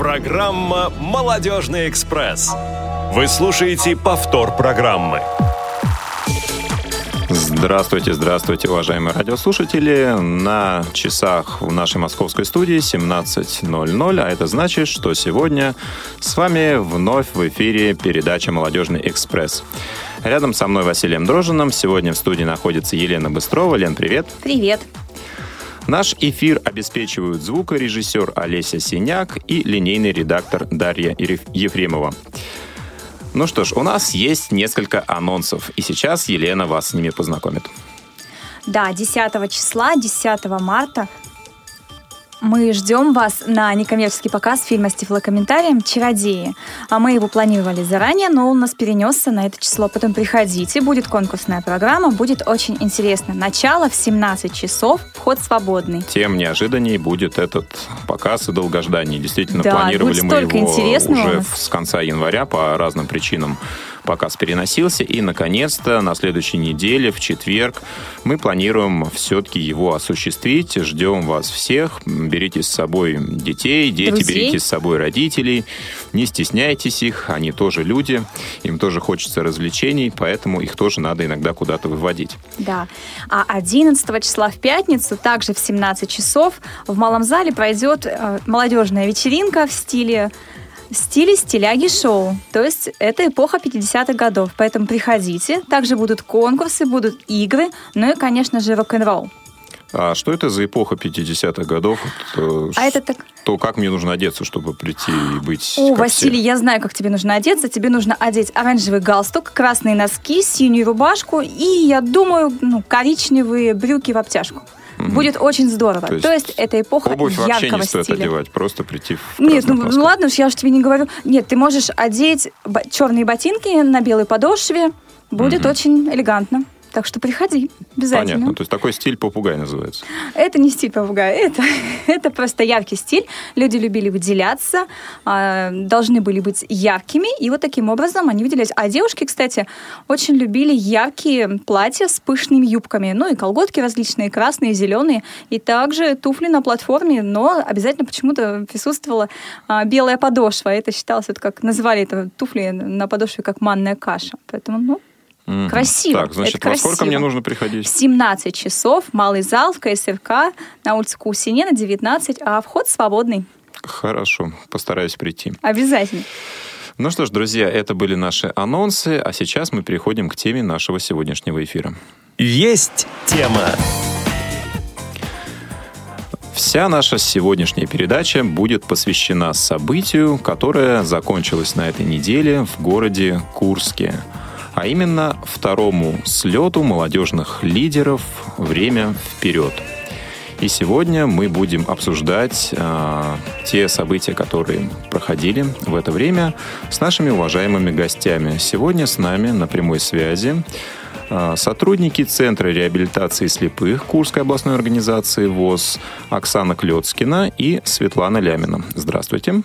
Программа «Молодежный экспресс». Вы слушаете повтор программы. Здравствуйте, здравствуйте, уважаемые радиослушатели. На часах в нашей московской студии 17.00, а это значит, что сегодня с вами вновь в эфире передача «Молодежный экспресс». Рядом со мной Василием Дрожиным. Сегодня в студии находится Елена Быстрова. Лен, привет. Привет. Наш эфир обеспечивают звукорежиссер Олеся Синяк и линейный редактор Дарья Ефремова. Ну что ж, у нас есть несколько анонсов, и сейчас Елена вас с ними познакомит. Да, 10 числа, 10 марта мы ждем вас на некоммерческий показ фильма с тифлокомментарием «Чародеи». А мы его планировали заранее, но он у нас перенесся на это число. Потом приходите, будет конкурсная программа, будет очень интересно. Начало в 17 часов, вход свободный. Тем неожиданнее будет этот показ и долгождание. Действительно, да, планировали мы его уже с конца января по разным причинам показ переносился. И, наконец-то, на следующей неделе, в четверг, мы планируем все-таки его осуществить. Ждем вас всех. Берите с собой детей, дети, Друзей. берите с собой родителей. Не стесняйтесь их, они тоже люди. Им тоже хочется развлечений, поэтому их тоже надо иногда куда-то выводить. Да. А 11 числа в пятницу, также в 17 часов, в Малом зале пройдет э, молодежная вечеринка в стиле в стиле стиляги шоу. То есть это эпоха 50-х годов. Поэтому приходите. Также будут конкурсы, будут игры, ну и, конечно же, рок-н-ролл. А что это за эпоха 50-х годов? Это, а это так... То как мне нужно одеться, чтобы прийти и быть... О, Василий, все? я знаю, как тебе нужно одеться. Тебе нужно одеть оранжевый галстук, красные носки, синюю рубашку и, я думаю, ну, коричневые брюки в обтяжку. Mm-hmm. Будет очень здорово. То есть, То есть это эпоха обувь вообще не стоит стиля. одевать, просто прийти в Нет, ну, ну ладно уж, я уж тебе не говорю. Нет, ты можешь одеть черные ботинки на белой подошве. Будет mm-hmm. очень элегантно. Так что приходи, обязательно. Понятно, то есть такой стиль попугай называется. Это не стиль попугая, это, это просто яркий стиль. Люди любили выделяться, а, должны были быть яркими, и вот таким образом они выделялись. А девушки, кстати, очень любили яркие платья с пышными юбками, ну и колготки различные, красные, зеленые, и также туфли на платформе, но обязательно почему-то присутствовала а, белая подошва. Это считалось, вот как называли это туфли на подошве как манная каша. Поэтому, ну, Угу. Красиво. Так, значит, это во сколько мне нужно приходить? В 17 часов, малый зал в КСРК на улице Кусинена, 19, а вход свободный. Хорошо, постараюсь прийти. Обязательно. Ну что ж, друзья, это были наши анонсы, а сейчас мы переходим к теме нашего сегодняшнего эфира. Есть тема. Вся наша сегодняшняя передача будет посвящена событию, которое закончилось на этой неделе в городе Курске – а именно второму слету молодежных лидеров «Время вперед». И сегодня мы будем обсуждать э, те события, которые проходили в это время с нашими уважаемыми гостями. Сегодня с нами на прямой связи э, сотрудники Центра реабилитации слепых Курской областной организации ВОЗ Оксана Клецкина и Светлана Лямина. Здравствуйте.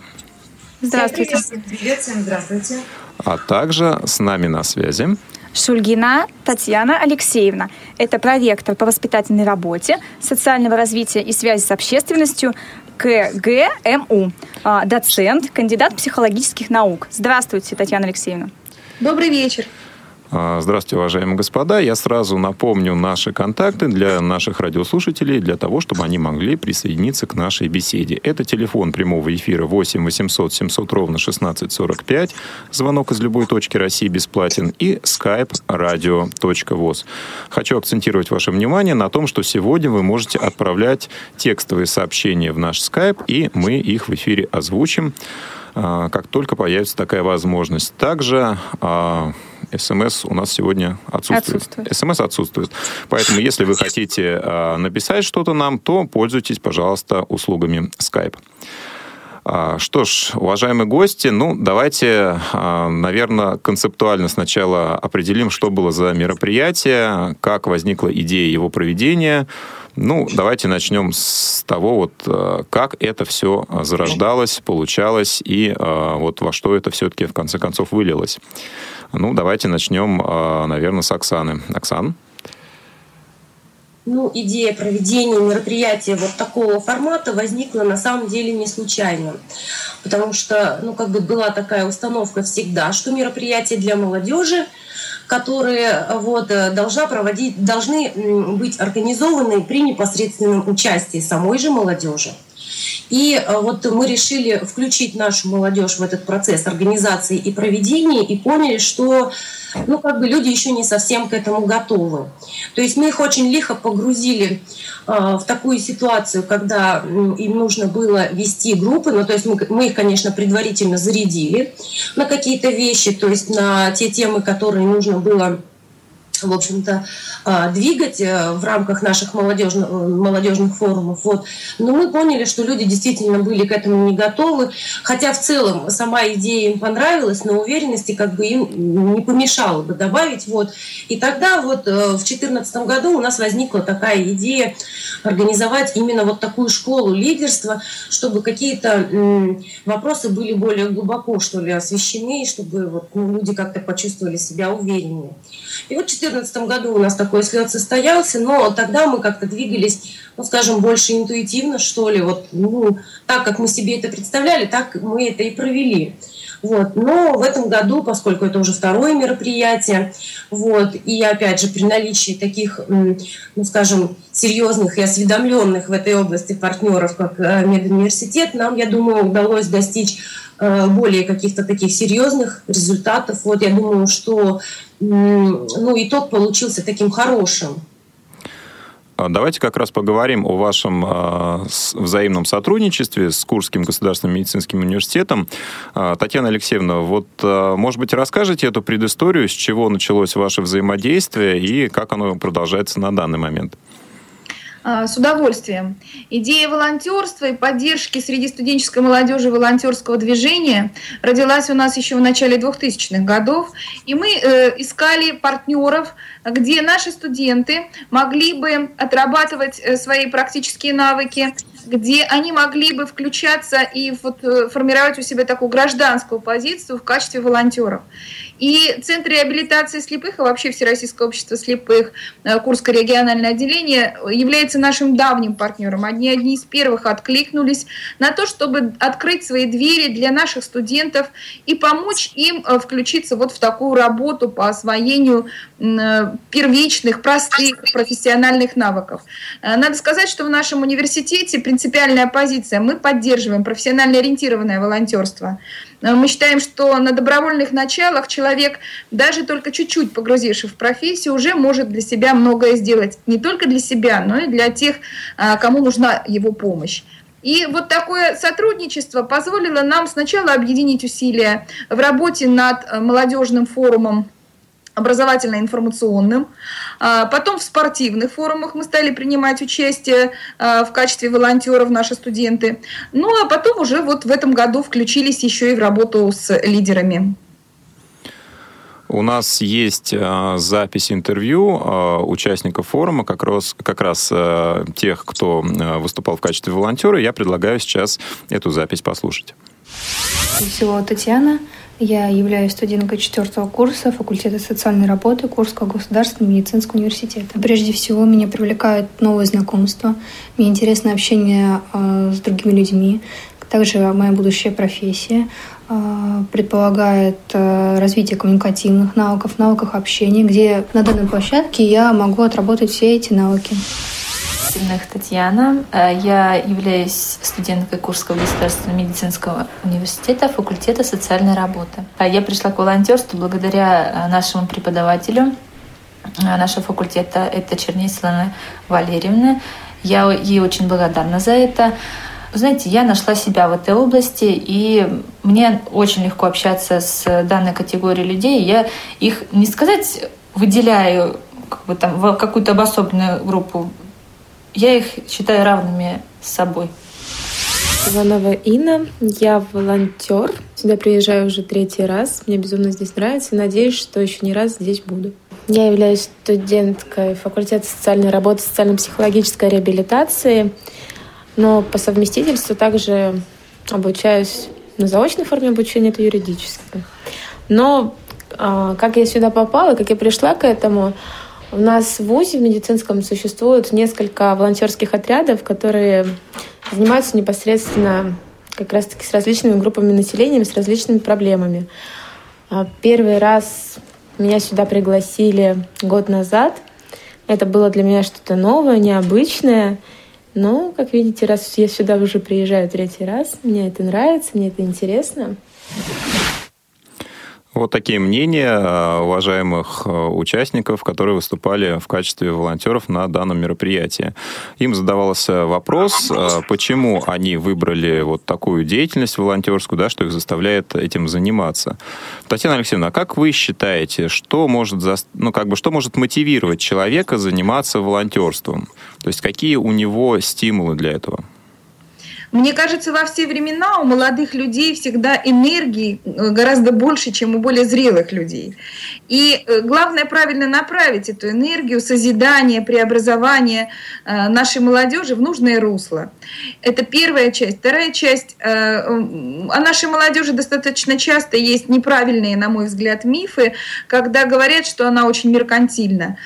Здравствуйте. Привет, всем здравствуйте. А также с нами на связи Шульгина Татьяна Алексеевна. Это проректор по воспитательной работе, социального развития и связи с общественностью КГМУ, а, доцент, кандидат психологических наук. Здравствуйте, Татьяна Алексеевна. Добрый вечер. А, здравствуйте, уважаемые господа. Я сразу напомню наши контакты для наших радиослушателей, для того, чтобы они могли присоединиться к нашей беседе. Это телефон прямого эфира 8 800 700 ровно 1645, звонок из любой точки России бесплатен, и skype radio.voz. Хочу акцентировать ваше внимание на том, что сегодня вы можете отправлять текстовые сообщения в наш skype, и мы их в эфире озвучим а, как только появится такая возможность. Также а, СМС у нас сегодня отсутствует. отсутствует. СМС отсутствует. Поэтому, если вы хотите а, написать что-то нам, то пользуйтесь, пожалуйста, услугами Skype. А, что ж, уважаемые гости, ну, давайте, а, наверное, концептуально сначала определим, что было за мероприятие, как возникла идея его проведения. Ну, давайте начнем с того, вот, а, как это все зарождалось, получалось и вот во что это все-таки в конце концов вылилось. Ну, давайте начнем, наверное, с Оксаны. Оксан? ну, идея проведения мероприятия вот такого формата возникла на самом деле не случайно. Потому что, ну, как бы была такая установка всегда, что мероприятия для молодежи, которые вот, должна проводить, должны быть организованы при непосредственном участии самой же молодежи. И э, вот мы решили включить нашу молодежь в этот процесс организации и проведения и поняли, что ну, как бы люди еще не совсем к этому готовы. То есть мы их очень лихо погрузили э, в такую ситуацию, когда им нужно было вести группы, ну, то есть мы, мы их, конечно, предварительно зарядили на какие-то вещи, то есть на те темы, которые нужно было в общем-то, а, двигать э, в рамках наших молодежных, молодежных форумов. Вот. Но мы поняли, что люди действительно были к этому не готовы, хотя в целом сама идея им понравилась, но уверенности как бы им не помешало бы добавить. Вот. И тогда вот э, в 2014 году у нас возникла такая идея организовать именно вот такую школу лидерства, чтобы какие-то вопросы были более глубоко, что ли, освещены, чтобы вот, ну, люди как-то почувствовали себя увереннее. И вот 2014 году у нас такой слет состоялся, но тогда мы как-то двигались, ну, скажем, больше интуитивно, что ли, вот, ну, так, как мы себе это представляли, так мы это и провели. Вот. Но в этом году, поскольку это уже второе мероприятие, вот, и опять же при наличии таких, ну, скажем, серьезных и осведомленных в этой области партнеров, как э, медуниверситет, нам, я думаю, удалось достичь э, более каких-то таких серьезных результатов. Вот я думаю, что ну, итог получился таким хорошим. А давайте как раз поговорим о вашем э, взаимном сотрудничестве с Курским государственным медицинским университетом. Э, Татьяна Алексеевна, вот, может быть, расскажете эту предысторию, с чего началось ваше взаимодействие и как оно продолжается на данный момент? А, с удовольствием. Идея волонтерства и поддержки среди студенческой молодежи волонтерского движения родилась у нас еще в начале 2000-х годов, и мы э, искали партнеров, где наши студенты могли бы отрабатывать э, свои практические навыки, где они могли бы включаться и вот э, формировать у себя такую гражданскую позицию в качестве волонтеров. И Центр реабилитации слепых, а вообще Всероссийское общество слепых, э, Курское региональное отделение, является нашим давним партнером. Одни, одни из первых откликнулись на то, чтобы открыть свои двери для наших студентов и помочь им э, включиться вот в такую работу по освоению э, первичных, простых профессиональных навыков. Надо сказать, что в нашем университете принципиальная позиция. Мы поддерживаем профессионально ориентированное волонтерство. Э, мы считаем, что на добровольных началах человек, даже только чуть-чуть погрузившись в профессию, уже может для себя многое сделать. Не только для себя, но и для тех, э, кому нужна его помощь. И вот такое сотрудничество позволило нам сначала объединить усилия в работе над э, молодежным форумом образовательно-информационным. А, потом в спортивных форумах мы стали принимать участие а, в качестве волонтеров наши студенты. Ну а потом уже вот в этом году включились еще и в работу с лидерами. У нас есть э, запись интервью э, участников форума, как раз, как раз э, тех, кто э, выступал в качестве волонтера. Я предлагаю сейчас эту запись послушать. Всего Татьяна. Я являюсь студенткой четвертого курса факультета социальной работы Курского государственного медицинского университета. Прежде всего, меня привлекают новые знакомства, мне интересно общение э, с другими людьми, также моя будущая профессия э, предполагает э, развитие коммуникативных навыков, навыков общения, где на данной площадке я могу отработать все эти навыки. Сильных Татьяна. Э, я являюсь студенткой Курского государственного медицинского университета, факультета социальной работы. Э, я пришла к волонтерству благодаря э, нашему преподавателю нашего факультета, это Черней Светлана Валерьевна. Я ей очень благодарна за это. знаете, я нашла себя в этой области, и мне очень легко общаться с данной категорией людей. Я их, не сказать, выделяю как бы там, в какую-то обособленную группу я их считаю равными с собой. Иванова Инна, я волонтер. Сюда приезжаю уже третий раз. Мне безумно здесь нравится. Надеюсь, что еще не раз здесь буду. Я являюсь студенткой факультета социальной работы, социально-психологической реабилитации, но по совместительству также обучаюсь на заочной форме обучения, это юридическое. Но а, как я сюда попала, как я пришла к этому, У нас в ВУЗе в медицинском существует несколько волонтерских отрядов, которые занимаются непосредственно как раз-таки с различными группами населения, с различными проблемами. А первый раз меня сюда пригласили год назад. Это было для меня что-то новое, необычное. Но, как видите, раз я сюда уже приезжаю третий раз, мне это нравится, мне это интересно. Вот такие мнения э, уважаемых э, участников, которые выступали в качестве волонтеров на данном мероприятии. Им задавался вопрос, э, почему они выбрали вот такую деятельность волонтерскую, да, что их заставляет этим заниматься. Татьяна Алексеевна, а как вы считаете, что может, ну, как бы, что может мотивировать человека заниматься волонтерством? То есть какие у него стимулы для этого? Мне кажется, во все времена у молодых людей всегда энергии э, гораздо больше, чем у более зрелых людей. И э, главное правильно направить эту энергию созидания, преобразования э, нашей молодежи в нужное русло. Это первая часть. Вторая часть. О нашей молодежи достаточно часто есть неправильные, на мой взгляд, мифы, когда говорят, что она очень меркантильна.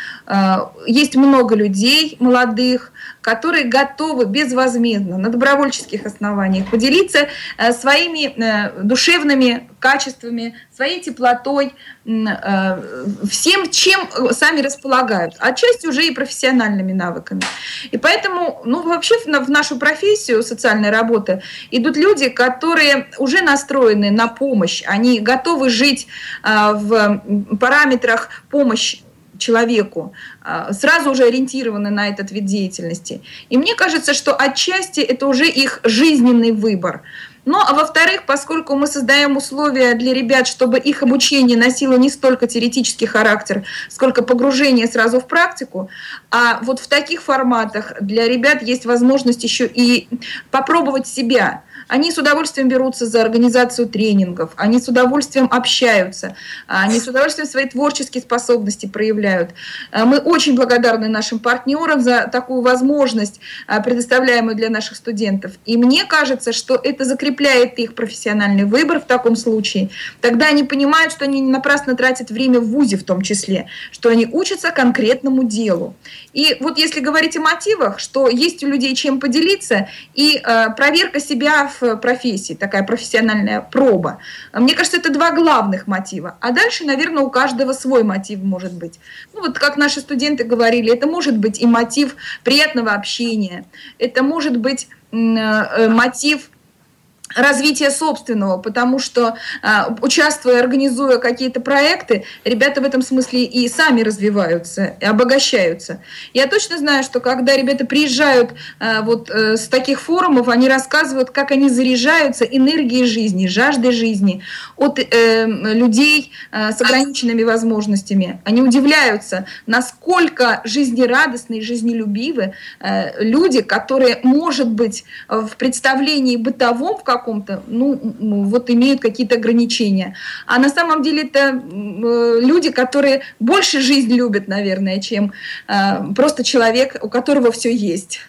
Есть много людей молодых, которые готовы безвозмездно на добровольческих основаниях поделиться э, своими э, душевными качествами, своей теплотой, э, всем, чем сами располагают, отчасти уже и профессиональными навыками. И поэтому, ну, вообще в нашу профессию социальной работы идут люди, которые уже настроены на помощь, они готовы жить в параметрах помощи человеку, а, сразу уже ориентированы на этот вид деятельности. И мне кажется, что отчасти это уже их жизненный выбор. Ну, а во-вторых, поскольку мы создаем условия для ребят, чтобы их обучение носило не столько теоретический характер, сколько погружение сразу в практику, а вот в таких форматах для ребят есть возможность еще и попробовать себя – они с удовольствием берутся за организацию тренингов, они с удовольствием общаются, они с удовольствием свои творческие способности проявляют. А мы очень благодарны нашим партнерам за такую возможность, а, предоставляемую для наших студентов. И мне кажется, что это закрепляет их профессиональный выбор в таком случае. Тогда они понимают, что они не напрасно тратят время в ВУЗе в том числе, что они учатся конкретному делу. И вот если говорить о мотивах, что есть у людей чем поделиться, и э, проверка себя в профессии, такая профессиональная проба. Мне кажется, это два главных мотива. А дальше, наверное, у каждого свой мотив может быть. Ну вот как наши студенты говорили, это может быть и мотив приятного общения, это может быть э, мотив развития собственного, потому что а, участвуя, организуя какие-то проекты, ребята в этом смысле и сами развиваются, и обогащаются. Я точно знаю, что когда ребята приезжают а, вот э, с таких форумов, они рассказывают, как они заряжаются энергией жизни, жаждой жизни от э, людей э, с ограниченными возможностями. Они удивляются, насколько жизнерадостны и жизнелюбивы э, люди, которые, может быть, в представлении бытовом, в каком-то, ну, вот имеют какие-то ограничения. А на самом деле это э, люди, которые больше жизнь любят, наверное, чем э, просто человек, у которого все есть.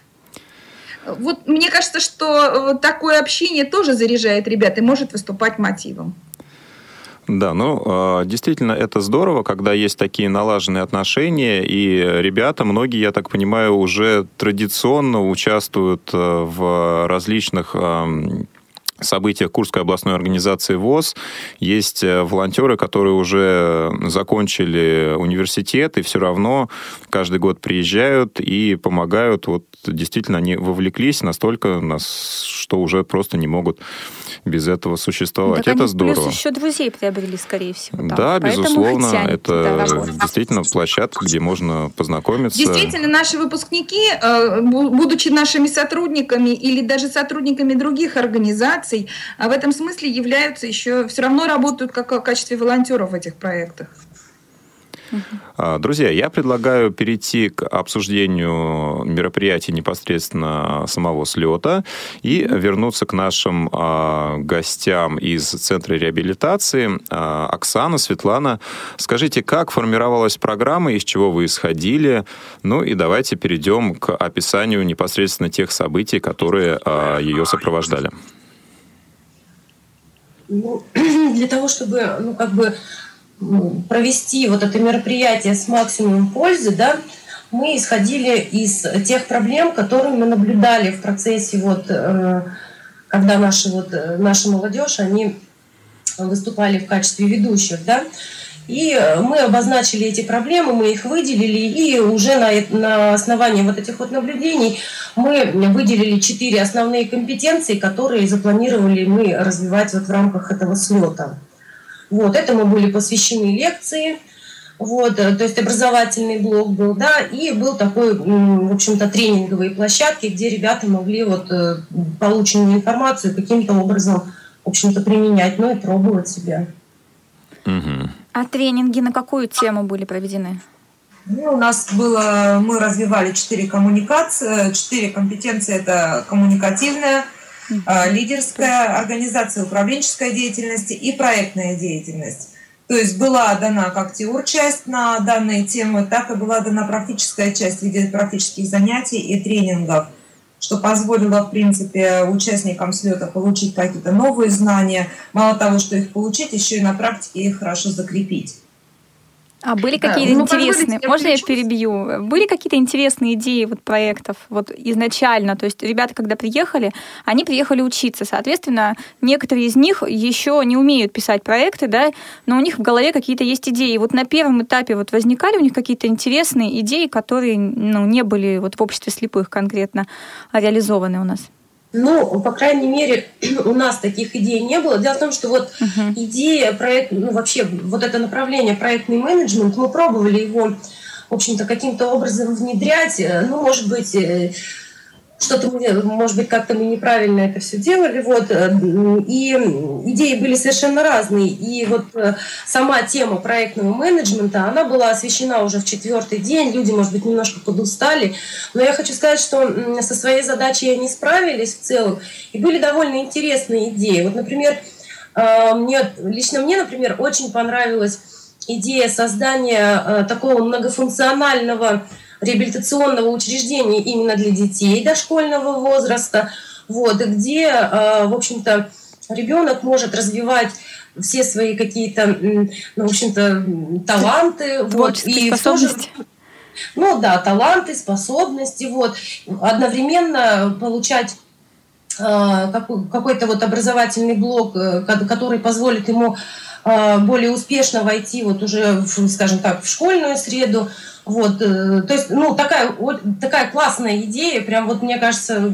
Вот мне кажется, что э, такое общение тоже заряжает ребят и может выступать мотивом. Да, ну, действительно, это здорово, когда есть такие налаженные отношения, и ребята, многие, я так понимаю, уже традиционно участвуют в различных событиях Курской областной организации ВОЗ есть э, волонтеры, которые уже закончили университет и все равно каждый год приезжают и помогают. Вот действительно они вовлеклись настолько, что уже просто не могут без этого существовать. Так это здорово. Плюс еще друзей приобрели, скорее всего. Там. Да, Поэтому безусловно. Это действительно площадка, где можно познакомиться. Действительно, наши выпускники, э, будучи нашими сотрудниками или даже сотрудниками других организаций, а в этом смысле являются еще, все равно работают как в качестве волонтеров в этих проектах. А, друзья, я предлагаю перейти к обсуждению мероприятий непосредственно самого слета и вернуться к нашим а, гостям из Центра реабилитации. А, Оксана, Светлана, скажите, как формировалась программа, из чего вы исходили? Ну и давайте перейдем к описанию непосредственно тех событий, которые ее сопровождали. Ну, для того, чтобы, ну, как бы провести вот это мероприятие с максимумом пользы, да, мы исходили из тех проблем, которые мы наблюдали в процессе, вот, э, когда наши, вот, э, наша молодежь, они выступали в качестве ведущих, да, и мы обозначили эти проблемы, мы их выделили, и уже на, на основании вот этих вот наблюдений мы выделили четыре основные компетенции, которые запланировали мы развивать вот в рамках этого слета. Вот, этому были посвящены лекции, вот, э, то есть образовательный блок был, да, и был такой, в общем-то, тренинговые площадки, где ребята могли вот э, полученную информацию каким-то образом, в общем-то, применять, ну и пробовать себя. Угу. А тренинги на какую тему были проведены? Ну, у нас было, мы развивали четыре коммуникации, четыре компетенции. Это коммуникативная, mm лидерская, организация управленческая деятельности и проектная деятельность. То есть была дана как теор-часть на данные темы, так и была дана практическая часть в виде практических занятий и тренингов, что позволило, в принципе, участникам слета получить какие-то новые знания. Мало того, что их получить, еще и на практике их хорошо закрепить. А были какие-то ну, интересные, можно я перебью? Были какие-то интересные идеи вот проектов вот изначально? То есть ребята, когда приехали, они приехали учиться, соответственно, некоторые из них еще не умеют писать проекты, да, но у них в голове какие-то есть идеи. Вот на первом этапе вот возникали у них какие-то интересные идеи, которые ну, не были вот в обществе слепых конкретно реализованы у нас? Ну, по крайней мере, у нас таких идей не было. Дело в том, что вот uh-huh. идея проект, ну вообще вот это направление проектный менеджмент, мы пробовали его, в общем-то, каким-то образом внедрять. Э, ну, может быть, э, что-то может быть, как-то мы неправильно это все делали, вот, э, и идеи были совершенно разные, и вот э, сама тема проектного менеджмента, она была освещена уже в четвертый день, люди, может быть, немножко подустали, но я хочу сказать, что со своей задачей они справились в целом, и были довольно интересные идеи, вот, например, э, мне, лично мне, например, очень понравилась идея создания такого многофункционального реабилитационного учреждения именно для детей дошкольного возраста, вот, где, э, в общем-то, ребенок может развивать все свои какие-то, ну, в общем-то, таланты. вот, и способности. Тоже, ну да, таланты, способности, вот, одновременно получать э, какой-то вот образовательный блок, э, который позволит ему более успешно войти вот уже, скажем так, в школьную среду, вот, э, то есть, ну, такая, такая классная идея, прям вот, мне кажется...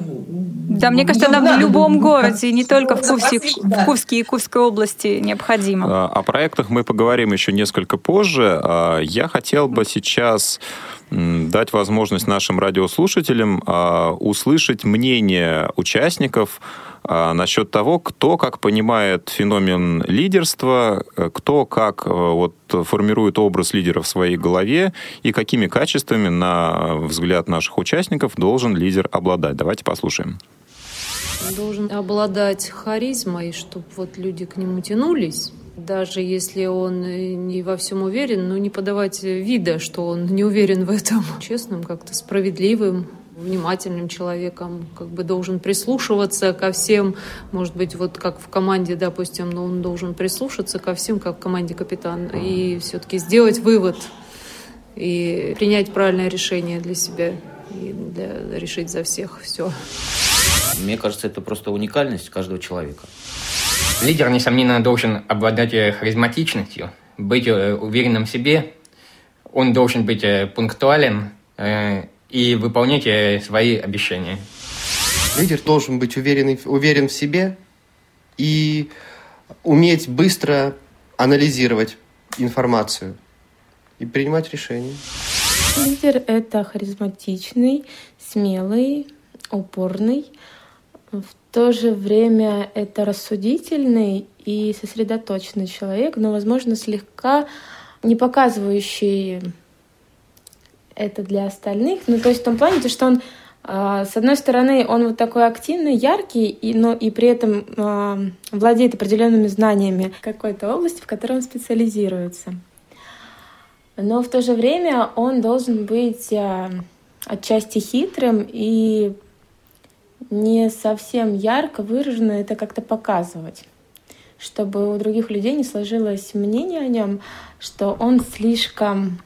Да, мне кажется, она в любом городе, не только в Курске, да. в Курске и Курской области необходима. А, о проектах мы поговорим еще несколько позже. А, я хотел бы сейчас дать возможность нашим радиослушателям а, услышать мнение участников а, насчет того, кто как понимает феномен лидерства, э, кто как э, вот, формирует образ лидера в своей голове и какими качествами, на взгляд наших участников, должен лидер обладать. Давайте послушаем. Он должен обладать харизмой, чтобы вот люди к нему тянулись. Даже если он не во всем уверен, но не подавать вида, что он не уверен в этом. Честным, как-то справедливым, внимательным человеком, как бы должен прислушиваться ко всем, может быть, вот как в команде, допустим, но он должен прислушаться ко всем, как в команде капитан, и все-таки сделать вывод и принять правильное решение для себя и для, решить за всех все. Мне кажется, это просто уникальность каждого человека. Лидер, несомненно, должен обладать э, харизматичностью, быть э, уверенным в себе, он должен быть э, пунктуален, и выполнять э, свои обещания. Лидер должен быть уверен, уверен в себе и уметь быстро анализировать информацию и принимать решения. Лидер — это харизматичный, смелый, упорный. В то же время это рассудительный и сосредоточенный человек, но, возможно, слегка не показывающий это для остальных. Ну, то есть в том плане, то, что он а, с одной стороны, он вот такой активный, яркий, и, но и при этом э, владеет определенными знаниями какой-то области, в которой он специализируется. Но в то же время он должен быть э, отчасти хитрым и не совсем ярко выраженно это как-то показывать. чтобы у других людей не сложилось мнение о нем, что он слишком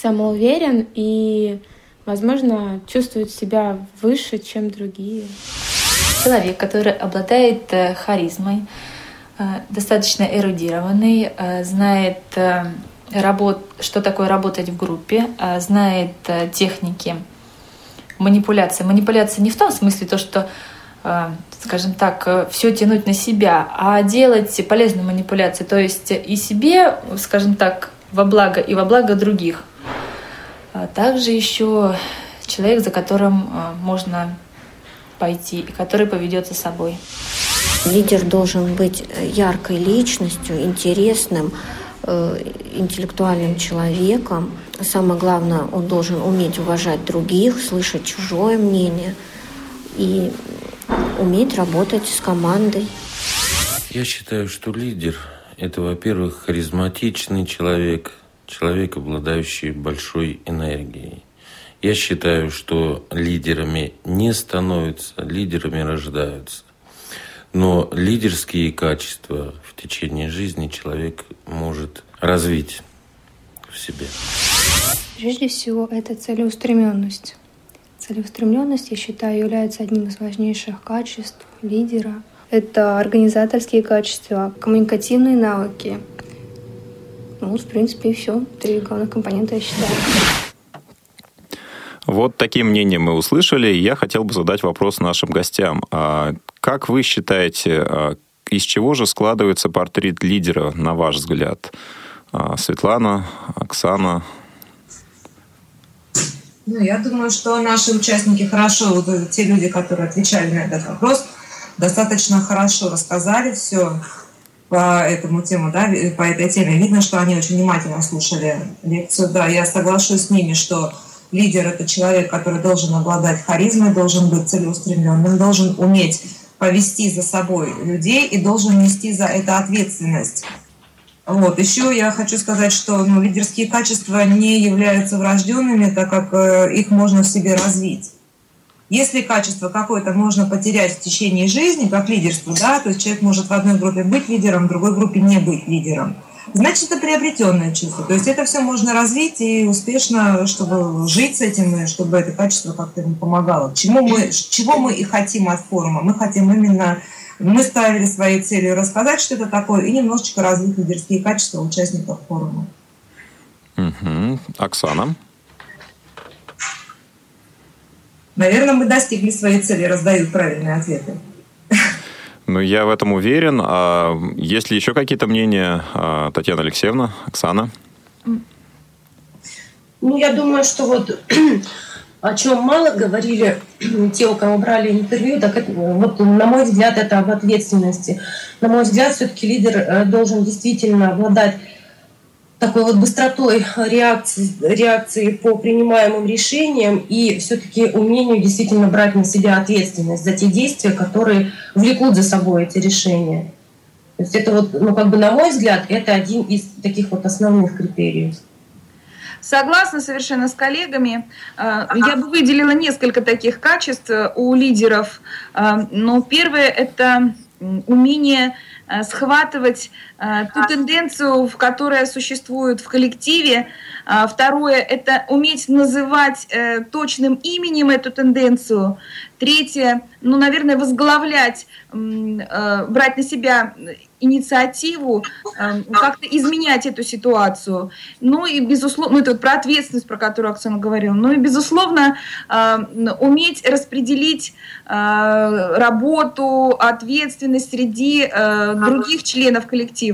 самоуверен и, возможно, чувствует себя выше, чем другие. Человек, который обладает э, харизмой, э, достаточно эрудированный, э, знает работ, что такое работать в группе, знает техники манипуляции. Манипуляция не в том смысле то, что скажем так, все тянуть на себя, а делать полезные манипуляции, то есть и себе, скажем так, во благо и во благо других. А также еще человек, за которым можно пойти, и который поведет за собой. Лидер должен быть яркой личностью, интересным, э, интеллектуальным человеком. Самое главное, он должен уметь уважать других, слышать чужое мнение и уметь работать с командой. Я считаю, что лидер – это, во-первых, харизматичный человек, человек, обладающий большой энергией. Я считаю, что лидерами не становятся, лидерами рождаются. Но лидерские качества в течение жизни человек может развить в себе. Прежде всего, это целеустремленность. Целеустремленность, я считаю, является одним из важнейших качеств лидера. Это организаторские качества, коммуникативные навыки. Ну, в принципе, и все. Три главных компонента, я считаю. Вот таким мнением мы услышали. Я хотел бы задать вопрос нашим гостям. А как вы считаете, а, из чего же складывается портрет лидера, на ваш взгляд? А, Светлана, Оксана? Ну, я думаю, что наши участники хорошо, вот те люди, которые отвечали на этот вопрос, достаточно хорошо рассказали все по этому тему, да, по этой теме. Видно, что они очень внимательно слушали лекцию. Да, я соглашусь с ними, что Лидер – это человек, который должен обладать харизмой, должен быть целеустремленным, должен уметь повести за собой людей и должен нести за это ответственность. Вот. Еще я хочу сказать, что ну, лидерские качества не являются врожденными, так как э, их можно в себе развить. Если качество какое-то можно потерять в течение жизни, как лидерство, да, то есть человек может в одной группе быть лидером, в другой группе не быть лидером – Значит, это приобретенное чувство. То есть это все можно развить и успешно, чтобы жить с этим, и чтобы это качество как-то ему помогало. Чему мы, чего мы и хотим от форума? Мы хотим именно, мы ставили своей целью рассказать, что это такое, и немножечко развить лидерские качества участников форума. Угу. Оксана? Наверное, мы достигли своей цели, раздают правильные ответы. Ну, я в этом уверен. А есть ли еще какие-то мнения, а, Татьяна Алексеевна, Оксана? Ну, я думаю, что вот о чем мало говорили те, у кого брали интервью, так это, вот, на мой взгляд, это об ответственности. На мой взгляд, все-таки лидер э, должен действительно обладать такой вот быстротой реакции, реакции по принимаемым решениям и все-таки умению действительно брать на себя ответственность за те действия, которые влекут за собой эти решения. То есть это вот, ну как бы на мой взгляд, это один из таких вот основных критериев. Согласна совершенно с коллегами. А, я бы выделила несколько таких качеств у лидеров. А, но первое – это умение Э, схватывать э, ту тенденцию, которая существует в коллективе. А второе – это уметь называть э, точным именем эту тенденцию. Третье, ну, наверное, возглавлять, брать на себя инициативу, как-то изменять эту ситуацию. Ну и, безусловно, ну, это вот про ответственность, про которую Оксана говорила. Ну и, безусловно, уметь распределить работу, ответственность среди других членов коллектива.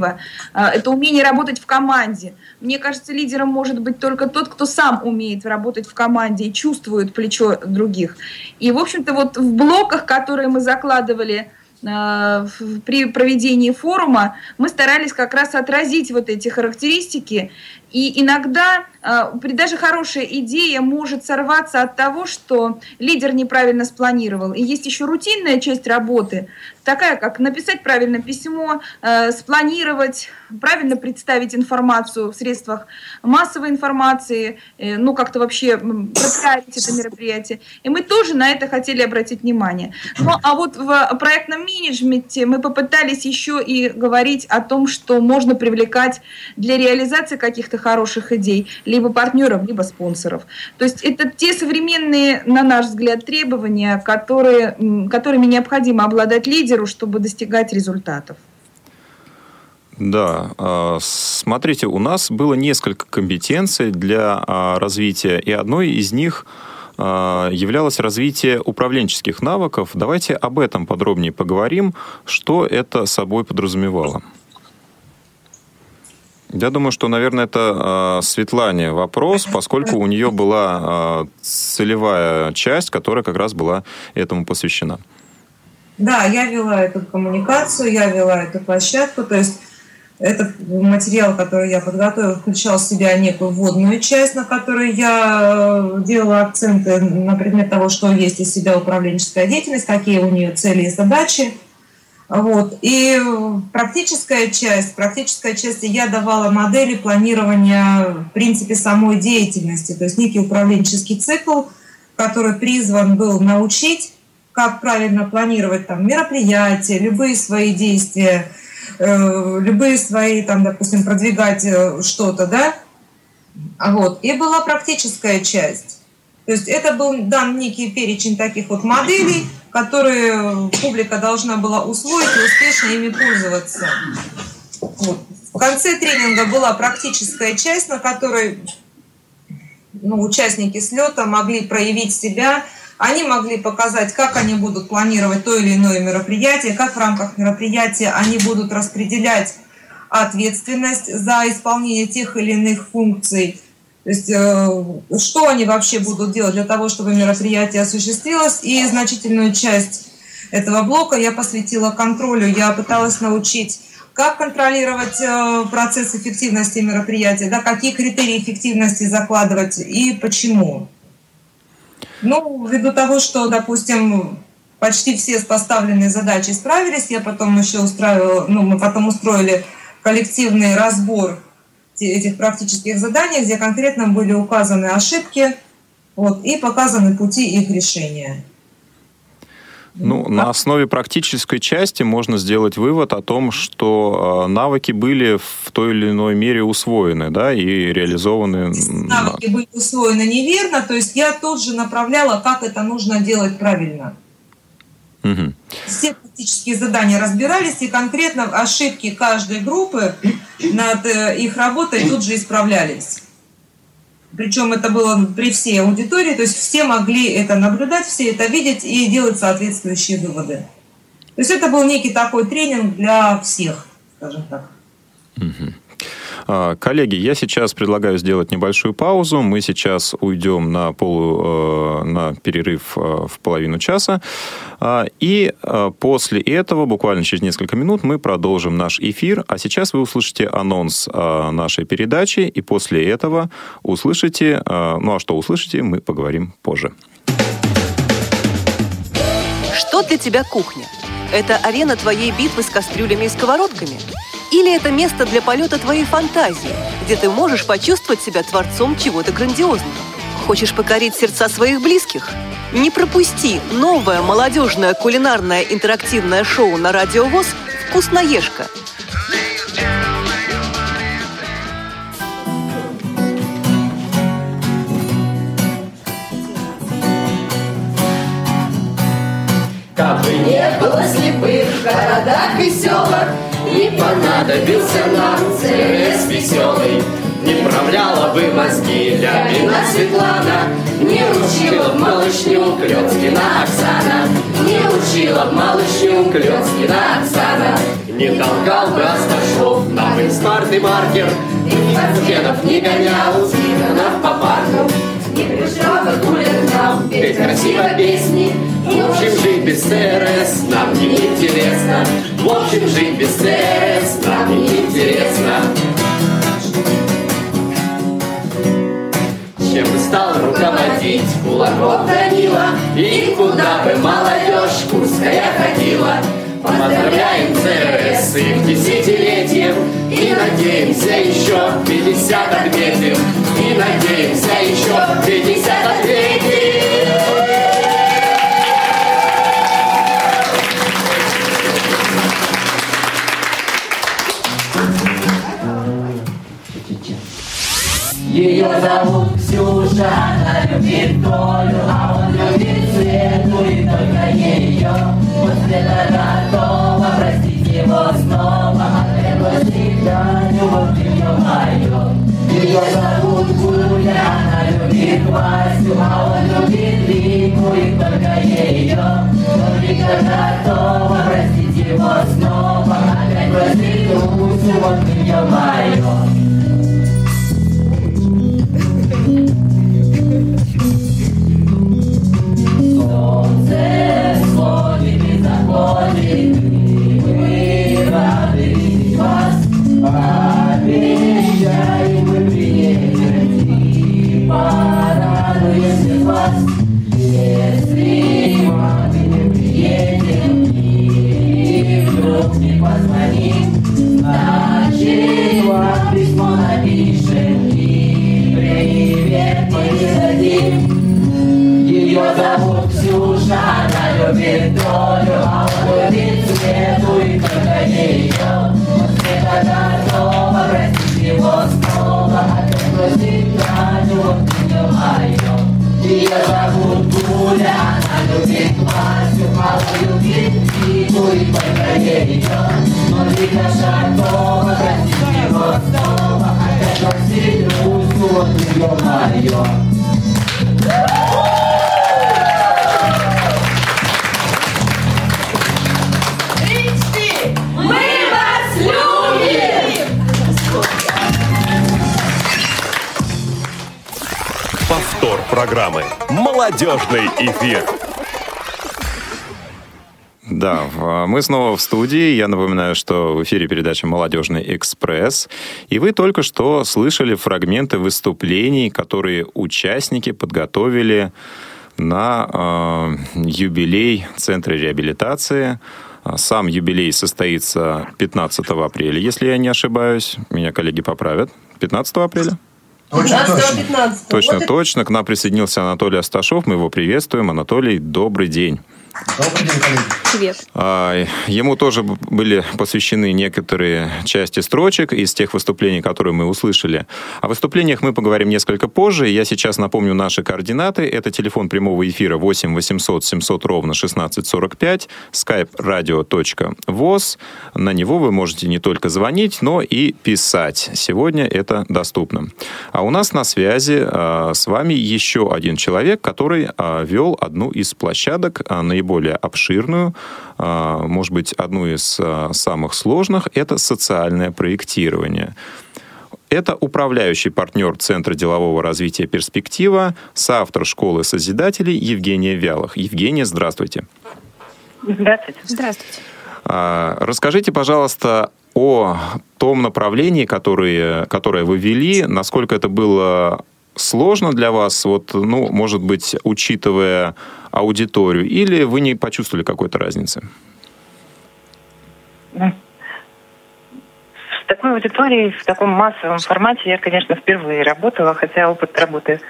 А, это умение работать в команде. Мне кажется, лидером может быть только тот, кто сам умеет работать в команде и чувствует плечо других. И, в общем-то, вот в блоках, которые мы закладывали а, при проведении форума мы старались как раз отразить вот эти характеристики И иногда э, даже хорошая идея может сорваться от того, что лидер неправильно спланировал. И есть еще рутинная часть работы, такая как написать правильно письмо, э, спланировать, правильно представить информацию в средствах массовой информации, э, ну как-то вообще представить это мероприятие. И мы тоже на это хотели обратить внимание. Ну а вот в проектном менеджменте мы попытались еще и говорить о том, что можно привлекать для реализации каких-то хороших идей либо партнеров, либо спонсоров. То есть это те современные, на наш взгляд, требования, которые, которыми необходимо обладать лидеру, чтобы достигать результатов. Да, а, смотрите, у нас было несколько компетенций для а, развития, и одной из них а, являлось развитие управленческих навыков. Давайте об этом подробнее поговорим, что это собой подразумевало. Я думаю, что, наверное, это Светлане вопрос, поскольку у нее была целевая часть, которая как раз была этому посвящена. Да, я вела эту коммуникацию, я вела эту площадку, то есть этот материал, который я подготовила, включал в себя некую вводную часть, на которой я э, делала акценты на предмет того, что есть из себя управленческая деятельность, какие у нее цели и задачи. Вот. И практическая часть, практическая часть я давала модели планирования в принципе самой деятельности, то есть некий управленческий цикл, который призван был научить, как правильно планировать там мероприятия, любые свои действия, Э, любые свои, там, допустим, продвигать э, что-то, да, а вот. И была практическая часть. То есть это был дан некий перечень таких вот моделей, которые публика должна была усвоить и успешно ими пользоваться. Вот. В конце тренинга была практическая часть, на которой ну, участники слета могли проявить себя, они могли показать, как они будут планировать то или иное мероприятие, как в рамках мероприятия они будут распределять ответственность за исполнение тех или иных функций. То есть, э, что они вообще будут делать для того, чтобы мероприятие осуществилось. И значительную часть этого блока я посвятила контролю. Я пыталась научить, как контролировать э, процесс эффективности мероприятия, да, какие критерии эффективности закладывать и почему. Ну, ввиду того, что, допустим, почти все с поставленной задачей справились, я потом еще устраивала, ну, мы потом устроили коллективный разбор этих практических заданий, где конкретно были указаны ошибки вот, и показаны пути их решения. Ну, на основе практической части можно сделать вывод о том, что а, навыки были в той или иной мере усвоены, да, и реализованы. Навыки были усвоены неверно, то есть я тут же направляла, как это нужно делать правильно. Угу. Все практические задания разбирались, и конкретно ошибки каждой группы над э, их работой тут же исправлялись. Причем это было при всей аудитории, то есть все могли это наблюдать, все это видеть и делать соответствующие выводы. То есть это был некий такой тренинг для всех, скажем так. Угу. А, коллеги, я сейчас предлагаю сделать небольшую паузу. Мы сейчас уйдем на, полу, э, на перерыв э, в половину часа. А, и э, после этого, буквально через несколько минут, мы продолжим наш эфир. А сейчас вы услышите анонс нашей передачи. И после этого услышите... Ну а что услышите, мы поговорим позже. Что для тебя кухня? Это арена твоей битвы с кастрюлями и сковородками – или это место для полета твоей фантазии, где ты можешь почувствовать себя творцом чего-то грандиозного? Хочешь покорить сердца своих близких? Не пропусти новое молодежное кулинарное интерактивное шоу на Радио ВОЗ «Вкусноежка». Как бы не было слепых в городах и селах, не понадобился нам ЦРС веселый Не правляла бы мозги Лябина Светлана. Не учила б малышню Клёцкина Оксана. Не учила б малышню Клёцкина Оксана. Не толкал бы Асташов нам инсмарт и маркер. И портфенов не гонял Стивенов по парку и пришла бабуля нам петь красиво песни. В общем жить без СРС нам не интересно. В общем жить без СРС нам не интересно. Чем бы стал руководить кулаков Данила, И куда бы молодежь курская ходила, Поздравляем ЦРС с их десятилетием. И надеемся еще 50 отметим И надеемся еще 50 отметим Ее зовут Ксюша, она любит Толю, а он любит Свету и только ее. Этого готова простить его снова, пригласить Даню в ее мое. Ее зовут Гуля, она любит Васю, а он любит Вику и только ее. Но Вика готова простить его снова, опять бросить Русю, вот ее мое. «Молодежный эфир». Да, в- мы снова в студии. Я напоминаю, что в эфире передача «Молодежный экспресс». И вы только что слышали фрагменты выступлений, которые участники подготовили на э, юбилей Центра реабилитации. А Сам юбилей состоится 15 апреля, если я не ошибаюсь. Меня коллеги поправят. 15 апреля? 15 Точно, точно. К нам присоединился Анатолий Асташов. Мы его приветствуем. Анатолий, добрый день. Привет. А, Ему тоже были посвящены некоторые части строчек из тех выступлений, которые мы услышали. О выступлениях мы поговорим несколько позже. Я сейчас напомню наши координаты. Это телефон прямого эфира 8 800 700 ровно 1645, skype radio.voz. На него вы можете не только звонить, но и писать. Сегодня это доступно. А у нас на связи а, с вами еще один человек, который а, вел одну из площадок, а, наиболее обширную, а, может быть, одну из а, самых сложных, это социальное проектирование. Это управляющий партнер Центра делового развития «Перспектива», соавтор школы Созидателей Евгения Вялых. Евгения, здравствуйте. Здравствуйте. Здравствуйте. А, Расскажите, пожалуйста, о том направлении, которое, которое вы вели, насколько это было сложно для вас, вот, ну, может быть, учитывая аудиторию, или вы не почувствовали какой-то разницы? В такой аудитории, в таком массовом формате я, конечно, впервые работала, хотя опыт работы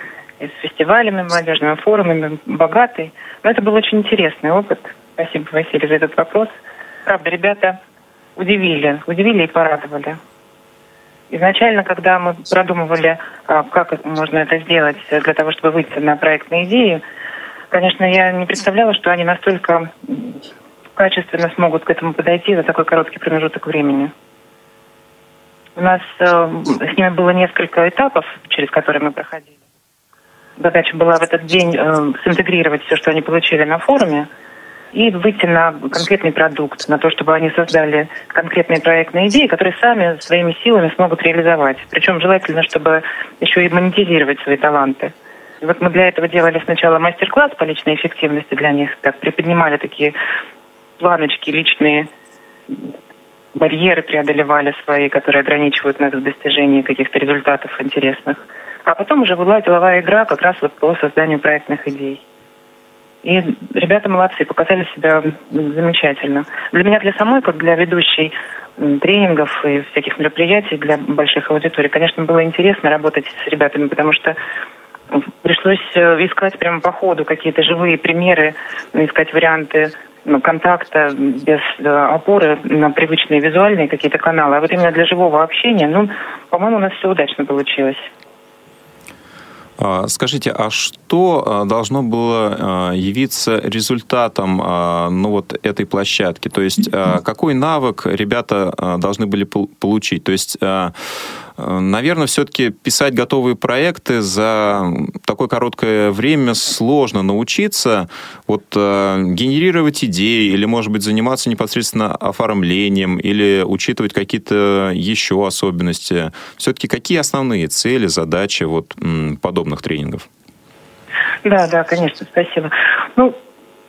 с фестивалями, молодежными форумами богатый. Но это был очень интересный опыт. Спасибо, Василий, за этот вопрос. Правда, ребята удивили, удивили и порадовали. Изначально, когда мы продумывали, а, как можно это сделать для того, чтобы выйти на проектные идеи, конечно, я не представляла, что они настолько качественно смогут к этому подойти за такой короткий промежуток времени. У нас э, с ними было несколько этапов, через которые мы проходили. Задача была в этот день э, синтегрировать все, что они получили на форуме, и выйти на конкретный продукт, на то, чтобы они создали конкретные проектные идеи, которые сами своими силами смогут реализовать. Причем желательно, чтобы еще и монетизировать свои таланты. И вот мы для этого делали сначала мастер-класс по личной эффективности для них, так приподнимали такие планочки личные, барьеры преодолевали свои, которые ограничивают нас в достижении каких-то результатов интересных. А потом уже была деловая игра как раз вот по созданию проектных идей. И ребята молодцы, показали себя замечательно. Для меня, для самой, как для ведущей тренингов и всяких мероприятий для больших аудиторий, конечно, было интересно работать с ребятами, потому что пришлось э, искать прямо по ходу какие-то живые примеры, искать варианты ну, контакта без э, опоры на привычные визуальные какие-то каналы. А вот именно для живого общения, ну, по-моему, у нас все удачно получилось. А, скажите, а что а, должно было а, явиться результатом ну, вот этой площадки? То есть какой навык ребята должны были получить? То есть Наверное, все-таки писать готовые проекты за такое короткое время сложно научиться. Вот э, генерировать идеи или, может быть, заниматься непосредственно оформлением или учитывать какие-то еще особенности. Все-таки какие основные цели, задачи вот подобных тренингов? Да, да, конечно, спасибо. Ну,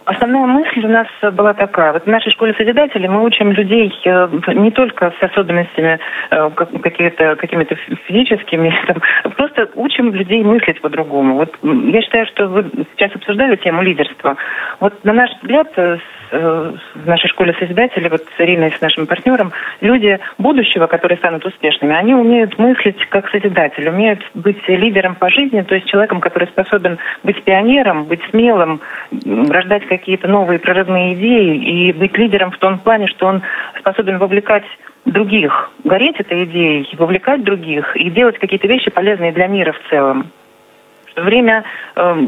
Основная мысль у нас была такая. Вот в нашей школе созидателей мы учим людей э, не только с особенностями э, какими-то, физическими, там, просто учим людей мыслить по-другому. Вот я считаю, что вы сейчас обсуждали тему лидерства. Вот на наш взгляд, э, в нашей школе созидателей, вот с Ириной, с нашим партнером, люди будущего, которые станут успешными, они умеют мыслить как созидатель, умеют быть лидером по жизни, то есть человеком, который способен быть пионером, быть смелым, рождать какие-то новые прорывные идеи и быть лидером в том плане, что он способен вовлекать других, гореть этой идеей, вовлекать других и делать какие-то вещи полезные для мира в целом. Время э,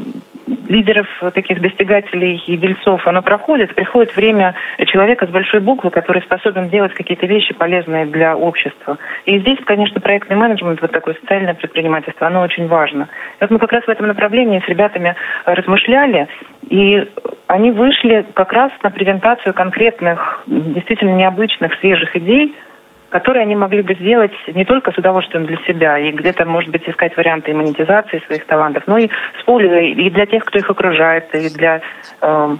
лидеров, таких достигателей и дельцов, оно проходит, приходит время человека с большой буквы, который способен делать какие-то вещи полезные для общества. И здесь, конечно, проектный менеджмент, вот такое социальное предпринимательство, оно очень важно. И вот мы как раз в этом направлении с ребятами размышляли, и они вышли как раз на презентацию конкретных, действительно необычных, свежих идей, которые они могли бы сделать не только с удовольствием для себя и где-то, может быть, искать варианты монетизации своих талантов, но и с пользой и для тех, кто их окружает, и для э,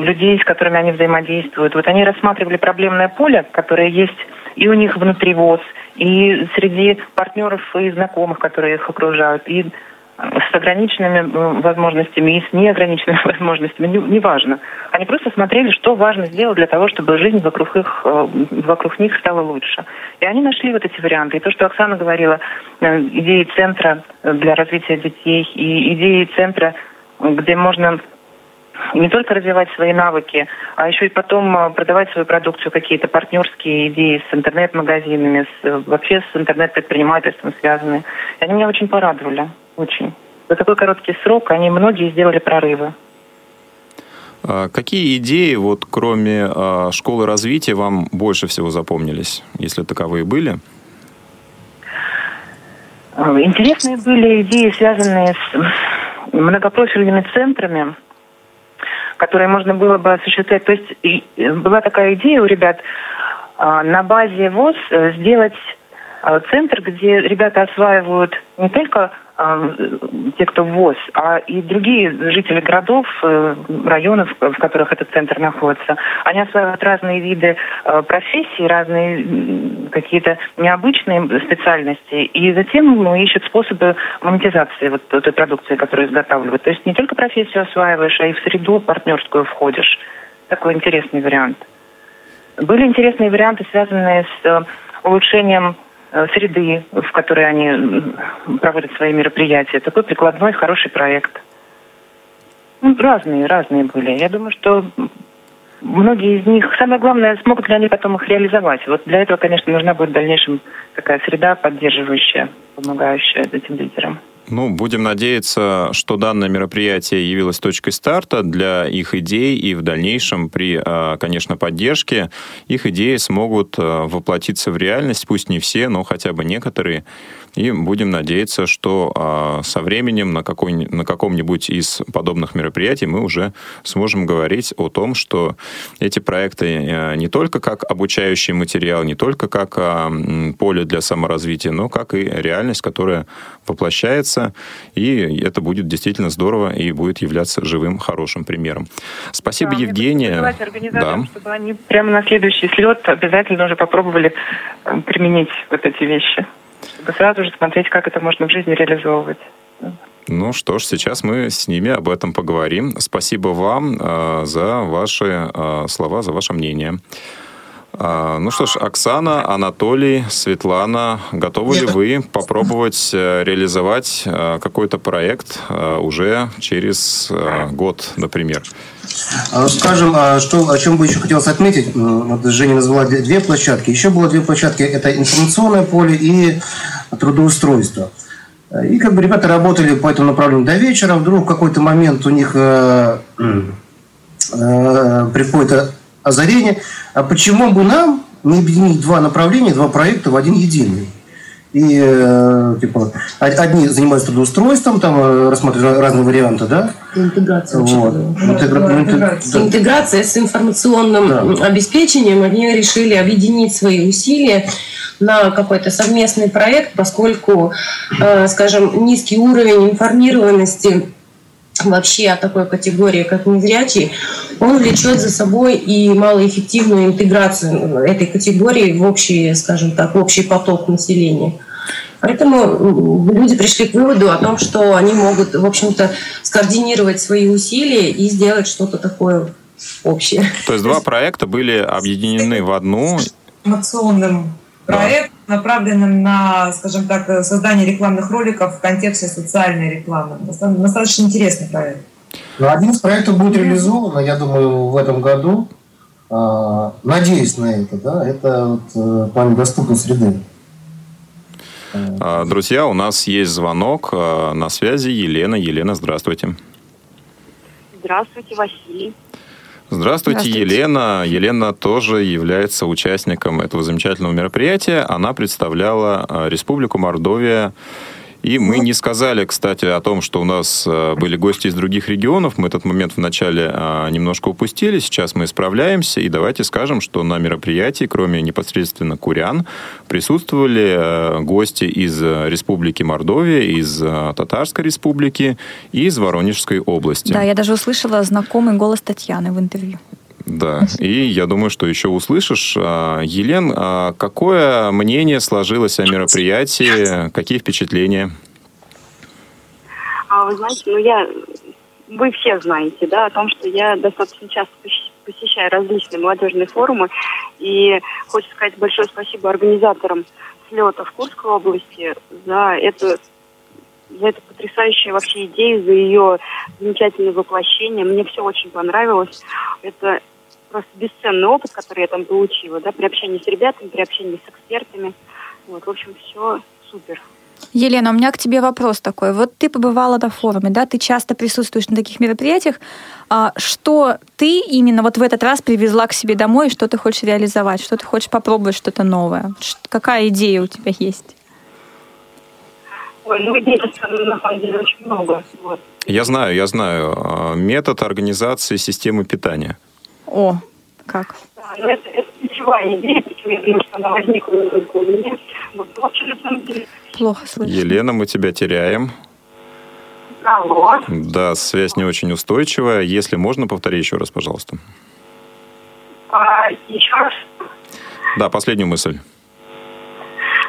людей, с которыми они взаимодействуют. Вот они рассматривали проблемное поле, которое есть и у них внутри ВОЗ, и среди партнеров и знакомых, которые их окружают, и с ограниченными э, возможностями и с неограниченными возможностями, неважно. Не Они просто смотрели, что важно сделать для того, чтобы жизнь вокруг, их, э, вокруг них стала лучше. И они нашли вот эти варианты. И то, что Оксана говорила, э, идеи центра для развития детей и идеи центра, где можно не только развивать свои навыки, а еще и потом продавать свою продукцию, какие-то партнерские идеи с интернет-магазинами, с, вообще с интернет-предпринимательством связанные. И они меня очень порадовали. Очень. За такой короткий срок они многие сделали прорывы. А какие идеи, вот кроме э, школы развития, вам больше всего запомнились, если таковые были? А, интересные были идеи, связанные с многопрофильными центрами, которые можно было бы осуществлять. То есть была такая идея у ребят на базе ВОЗ э, сделать центр, где ребята осваивают не только те, кто в ВОЗ, а и другие жители городов, э, районов, в которых этот центр находится, они осваивают разные виды э, профессий, разные какие-то необычные специальности, и затем ну, ищут способы монетизации вот той продукции, которую изготавливают. То есть не только профессию осваиваешь, а и в среду партнерскую входишь. Такой интересный вариант. Были интересные варианты, связанные с э, улучшением среды, в которой они проводят свои мероприятия. Такой прикладной, хороший проект. Ну, разные, разные были. Я думаю, что многие из них, самое главное, смогут ли они потом их реализовать. Вот для этого, конечно, нужна будет в дальнейшем такая среда поддерживающая, помогающая этим лидерам. Ну, будем надеяться, что данное мероприятие явилось точкой старта для их идей, и в дальнейшем при, а, конечно, поддержке их идеи смогут а, воплотиться в реальность, пусть не все, но хотя бы некоторые. И будем надеяться, что а, со временем на, какой, на каком-нибудь из подобных мероприятий мы уже сможем говорить о том, что эти проекты э, не только как обучающий материал, не только как поле для саморазвития, но как и реальность, которая воплощается, и это будет действительно здорово и будет являться живым, хорошим примером. Спасибо, да, Евгения. Да. чтобы они прямо на следующий слет обязательно уже попробовали применить вот эти вещи. Чтобы сразу же смотреть, как это можно в жизни реализовывать. Ну что ж, сейчас мы с ними об этом поговорим. Спасибо вам э, за ваши э, слова, за ваше мнение. Э, ну что ж, Оксана, Анатолий, Светлана, готовы ли вы попробовать э, реализовать э, какой-то проект э, уже через год, например? А, Скажем, а что, о чем бы еще хотелось отметить, вот Женя назвала две- площадки. Еще было две площадки, это информационное поле и трудоустройство. И как бы ребята работали по этому направлению до вечера, вдруг в какой-то момент у них э, э, приходит озарение, а почему бы нам не объединить два направления, два проекта в один единый? И э, типа од- одни занимаются трудоустройством, там э, рассматривают разные варианты, да? Интеграция Вот. важна. Интегра- ну, интег- да. Интеграция с информационным обеспечением, они решили объединить свои усилия на какой-то совместный проект, поскольку, э, скажем, низкий уровень информированности вообще о такой категории, как незрячий, он влечет за собой и малоэффективную интеграцию этой категории в общий, скажем так, в общий поток населения. Поэтому люди пришли к выводу о том, что они могут, в общем-то, скоординировать свои усилия и сделать что-то такое общее. То есть два проекта были объединены в одну. информационным проектом, направленным на, скажем так, создание рекламных роликов в контексте социальной рекламы. Доста- Достаточно интересный проект. Ну, один из проектов будет реализован, я думаю, в этом году. А, Надеюсь на это, да, это вот, э, в плане доступной среды. А, Друзья, у нас есть звонок. а, На связи Елена. Елена, здравствуйте. Здравствуйте, Василий. Здравствуйте, Здравствуйте. Елена. Елена тоже является участником этого замечательного мероприятия. Она представляла а, Республику Мордовия. И мы не сказали, кстати, о том, что у нас а, были гости из других регионов. Мы этот момент вначале а, немножко упустили. Сейчас мы исправляемся. И давайте скажем, что на мероприятии, кроме непосредственно курян, присутствовали а, гости из а, Республики Мордовия, из Татарской Республики и из Воронежской области. Да, я даже услышала знакомый голос Татьяны в интервью. Да, и я думаю, что еще услышишь. А, Елен, а какое мнение сложилось о мероприятии? Какие впечатления? А вы знаете, ну я, вы все знаете, да, о том, что я достаточно часто посещ- посещаю различные молодежные форумы, и хочется сказать большое спасибо организаторам слета в Курской области за эту за эту потрясающую вообще идею, за ее замечательное воплощение. Мне все очень понравилось. Это просто бесценный опыт, который я там получила, да, при общении с ребятами, при общении с экспертами. Вот, в общем, все супер. Елена, у меня к тебе вопрос такой. Вот ты побывала на форуме, да, ты часто присутствуешь на таких мероприятиях. А что ты именно вот в этот раз привезла к себе домой, что ты хочешь реализовать, что ты хочешь попробовать что-то новое? Какая идея у тебя есть? Ой, ну идей на самом деле очень много. Вот. Я знаю, я знаю. а, Метод организации системы питания. О, как? Да, ну это, это ключевая идея, почему я думаю, что она возникла только у меня. Вот, на деле, Плохо слышно. Елена, мы тебя теряем. алло. Да, связь не очень устойчивая. Если можно, повтори еще раз, пожалуйста. А, еще раз. Да, последнюю мысль.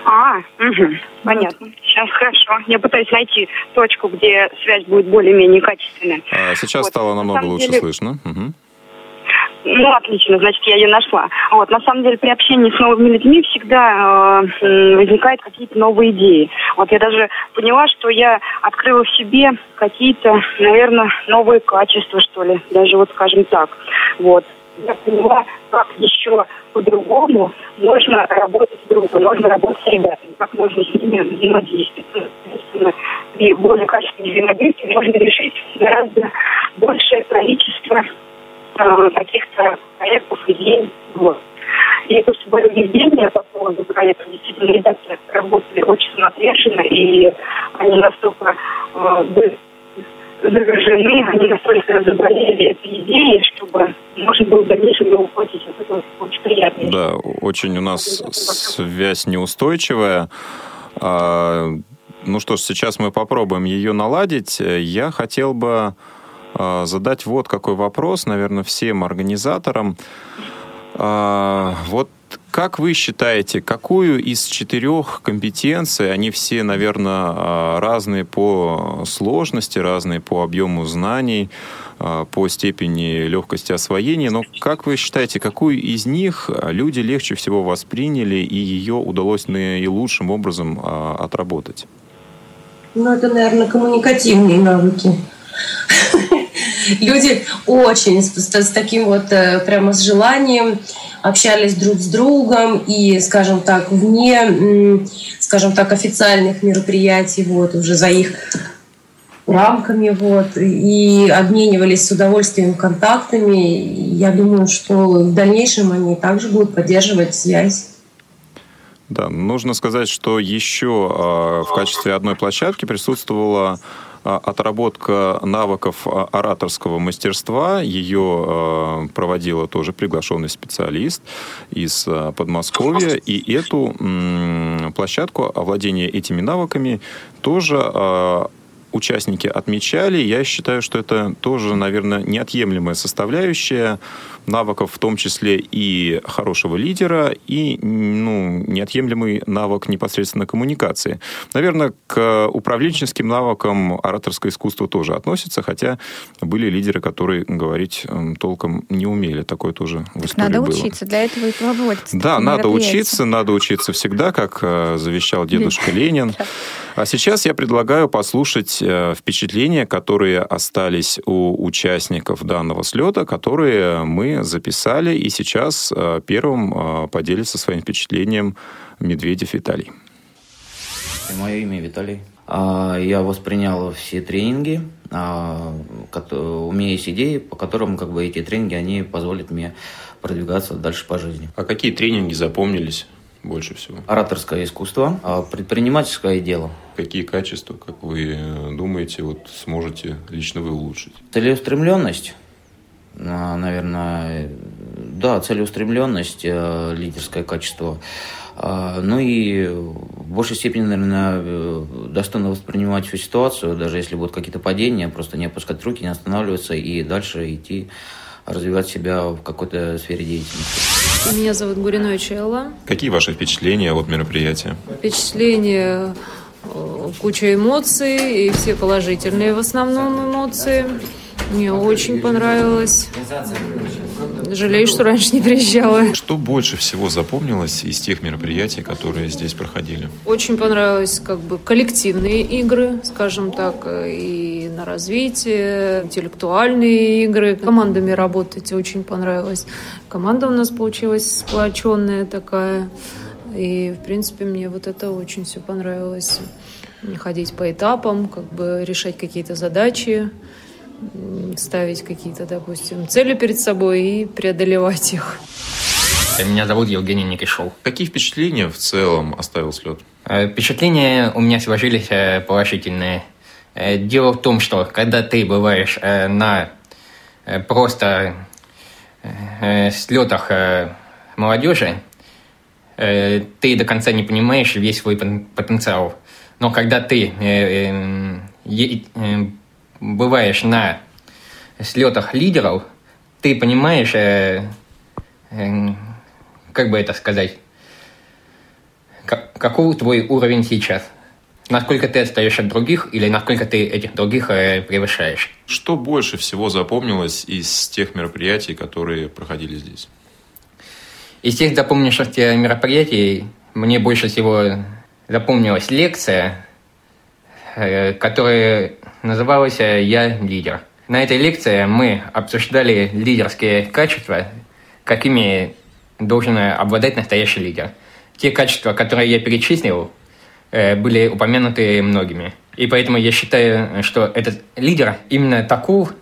А, мгм, понятно. Сейчас хорошо. Я пытаюсь найти точку, где связь будет более-менее качественная. А, Сейчас стало намного самом лучше деле- слышно. Мгм. Ну, отлично, значит, я ее нашла. Вот, на самом деле, при общении с новыми людьми всегда э, возникают какие-то новые идеи. Вот я даже поняла, что я открыла в себе какие-то, наверное, новые качества, что ли, даже вот скажем так. Вот. Я поняла, как еще по-другому можно работать с другом, можно работать с ребятами, как можно с ними взаимодействовать. Ну, при более качественном взаимодействии можно решить гораздо большее количество каких-то проектов, идей. Вот. И это все было введение по поводу проекта. Действительно, ребята работали очень самоотверженно, и они настолько э, были заражены, они настолько заболели этой идеей, чтобы можно было в дальнейшем его воплотить. Вот Это очень приятно. Да, очень у нас связь неустойчивая. А, Ну что ж, сейчас мы попробуем ее наладить. Я хотел бы задать вот какой вопрос, наверное, всем организаторам. А, Вот как вы считаете, какую из четырех компетенций, они все, наверное, разные по сложности, разные по объему знаний, по степени легкости освоения, но как вы считаете, какую из них люди легче всего восприняли и ее удалось наилучшим образом отработать? Ну, это, наверное, коммуникативные навыки. Люди очень с, с таким вот э, прямо с желанием общались друг с другом и, скажем так, вне, скажем так, официальных мероприятий, вот уже за их рамками, вот, и обменивались с удовольствием контактами. Я думаю, что в дальнейшем они также будут поддерживать связь. Да, нужно сказать, что еще а, в качестве одной площадки присутствовала отработка навыков а, ораторского мастерства. Ее проводила тоже приглашенный специалист из Подмосковья. И эту площадку овладения этими навыками тоже участники отмечали. Я считаю, что это тоже, наверное, неотъемлемая составляющая навыков, в том числе и хорошего лидера, и ну, неотъемлемый навык непосредственно коммуникации. Наверное, к управленческим навыкам ораторское искусство тоже относится, хотя были лидеры, которые говорить толком не умели. Такое тоже в истории Надо было. учиться, для этого и проводится. Да, надо учиться, надо учиться всегда, как э, завещал дедушка Ленин. А сейчас я предлагаю послушать впечатления, которые остались у участников данного слета, которые мы записали, и сейчас э, первым э, поделится своим впечатлением Медведев Виталий. Мое имя Виталий. А, я воспринял все тренинги. У меня есть идеи, по которым как бы, эти тренинги они позволят мне продвигаться дальше по жизни. А какие тренинги запомнились больше всего? Ораторское искусство, а, предпринимательское дело. Какие качества, как вы думаете, вот сможете лично вы улучшить? Целеустремленность, а, наверное, да, целеустремленность, э, лидерское качество. А, ну и в большей степени, наверное, э, достойно воспринимать всю ситуацию, даже если будут какие-то падения, просто не опускать руки, не останавливаться и дальше идти развивать себя в какой-то сфере деятельности. Меня зовут Гуринович Элла. Какие ваши впечатления от мероприятия? Впечатления э, куча эмоций, и все положительные в основном эмоции. Мне очень понравилось. Жалею, что раньше не приезжала. Что больше всего запомнилось из тех мероприятий, которые здесь проходили? Очень понравилось как бы коллективные игры, скажем так, и на развитие, интеллектуальные игры. Командами работать очень понравилось. Команда у нас получилась сплоченная такая. И, в принципе, мне вот это очень все понравилось. Ходить по этапам, как бы решать какие-то задачи ставить какие-то, допустим, цели перед собой и преодолевать их. Меня зовут Евгений Никишов. Какие впечатления в целом оставил слет? Э, впечатления у меня сложились э, положительные. Э, дело в том, что когда ты бываешь на просто слетах молодежи, ты до конца не понимаешь весь свой потенциал. Но когда ты бываешь на слетах лидеров, ты понимаешь, э, э, как бы это сказать, как, какой твой уровень сейчас. Насколько ты отстаешь от других или насколько ты этих других э, превышаешь. Что больше всего запомнилось из тех мероприятий, которые проходили здесь? Из тех запомнившихся мероприятий мне больше всего запомнилась лекция, которая называлась «Я лидер». На этой лекции мы обсуждали лидерские качества, какими должен обладать настоящий лидер. Те качества, которые я перечислил, э, были упомянуты многими. И поэтому я считаю, что этот лидер именно таков,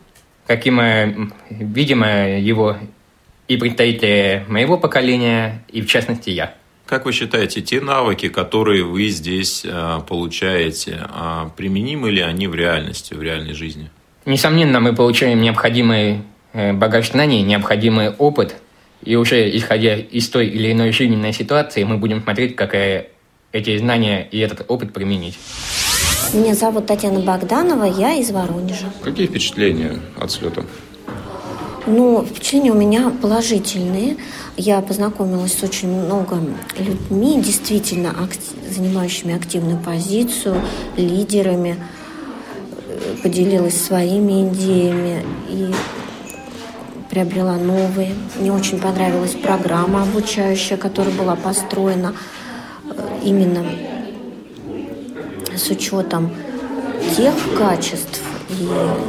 каким, э, видимо, его и представители моего поколения, и в частности я. Как вы считаете, те навыки, которые вы здесь э, получаете, э, применимы ли они в реальности, в реальной жизни? Несомненно, мы получаем необходимый э, багаж знаний, необходимый опыт, и уже исходя из той или иной жизненной ситуации, мы будем смотреть, как эти знания и этот опыт применить. Меня зовут Татьяна Богданова, я из Воронежа. Какие впечатления от слета? Ну, впечатления у меня положительные. Я познакомилась с очень много людьми, действительно актив, занимающими активную позицию, лидерами, э, поделилась своими идеями и приобрела новые. Мне очень понравилась программа обучающая, которая была построена э, именно с учетом тех качеств,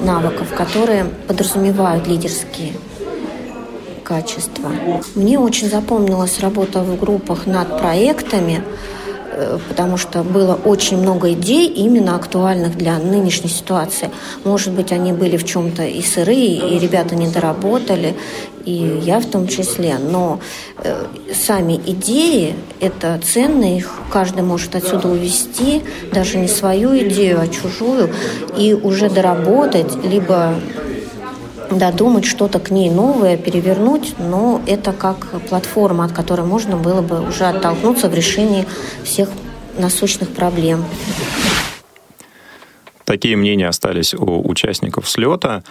навыков, которые подразумевают лидерские качества. Мне очень запомнилась работа в группах над проектами, потому что было очень много идей именно актуальных для нынешней ситуации. Может быть, они были в чем-то и сырые, и ребята не доработали, и я в том числе. Но э, сами идеи – это ценно, их каждый может отсюда увести, даже не свою идею, а чужую, и уже доработать, либо додумать что-то к ней новое, перевернуть, но это как платформа, от которой можно было бы уже оттолкнуться в решении всех насущных проблем. Такие мнения остались у участников слета.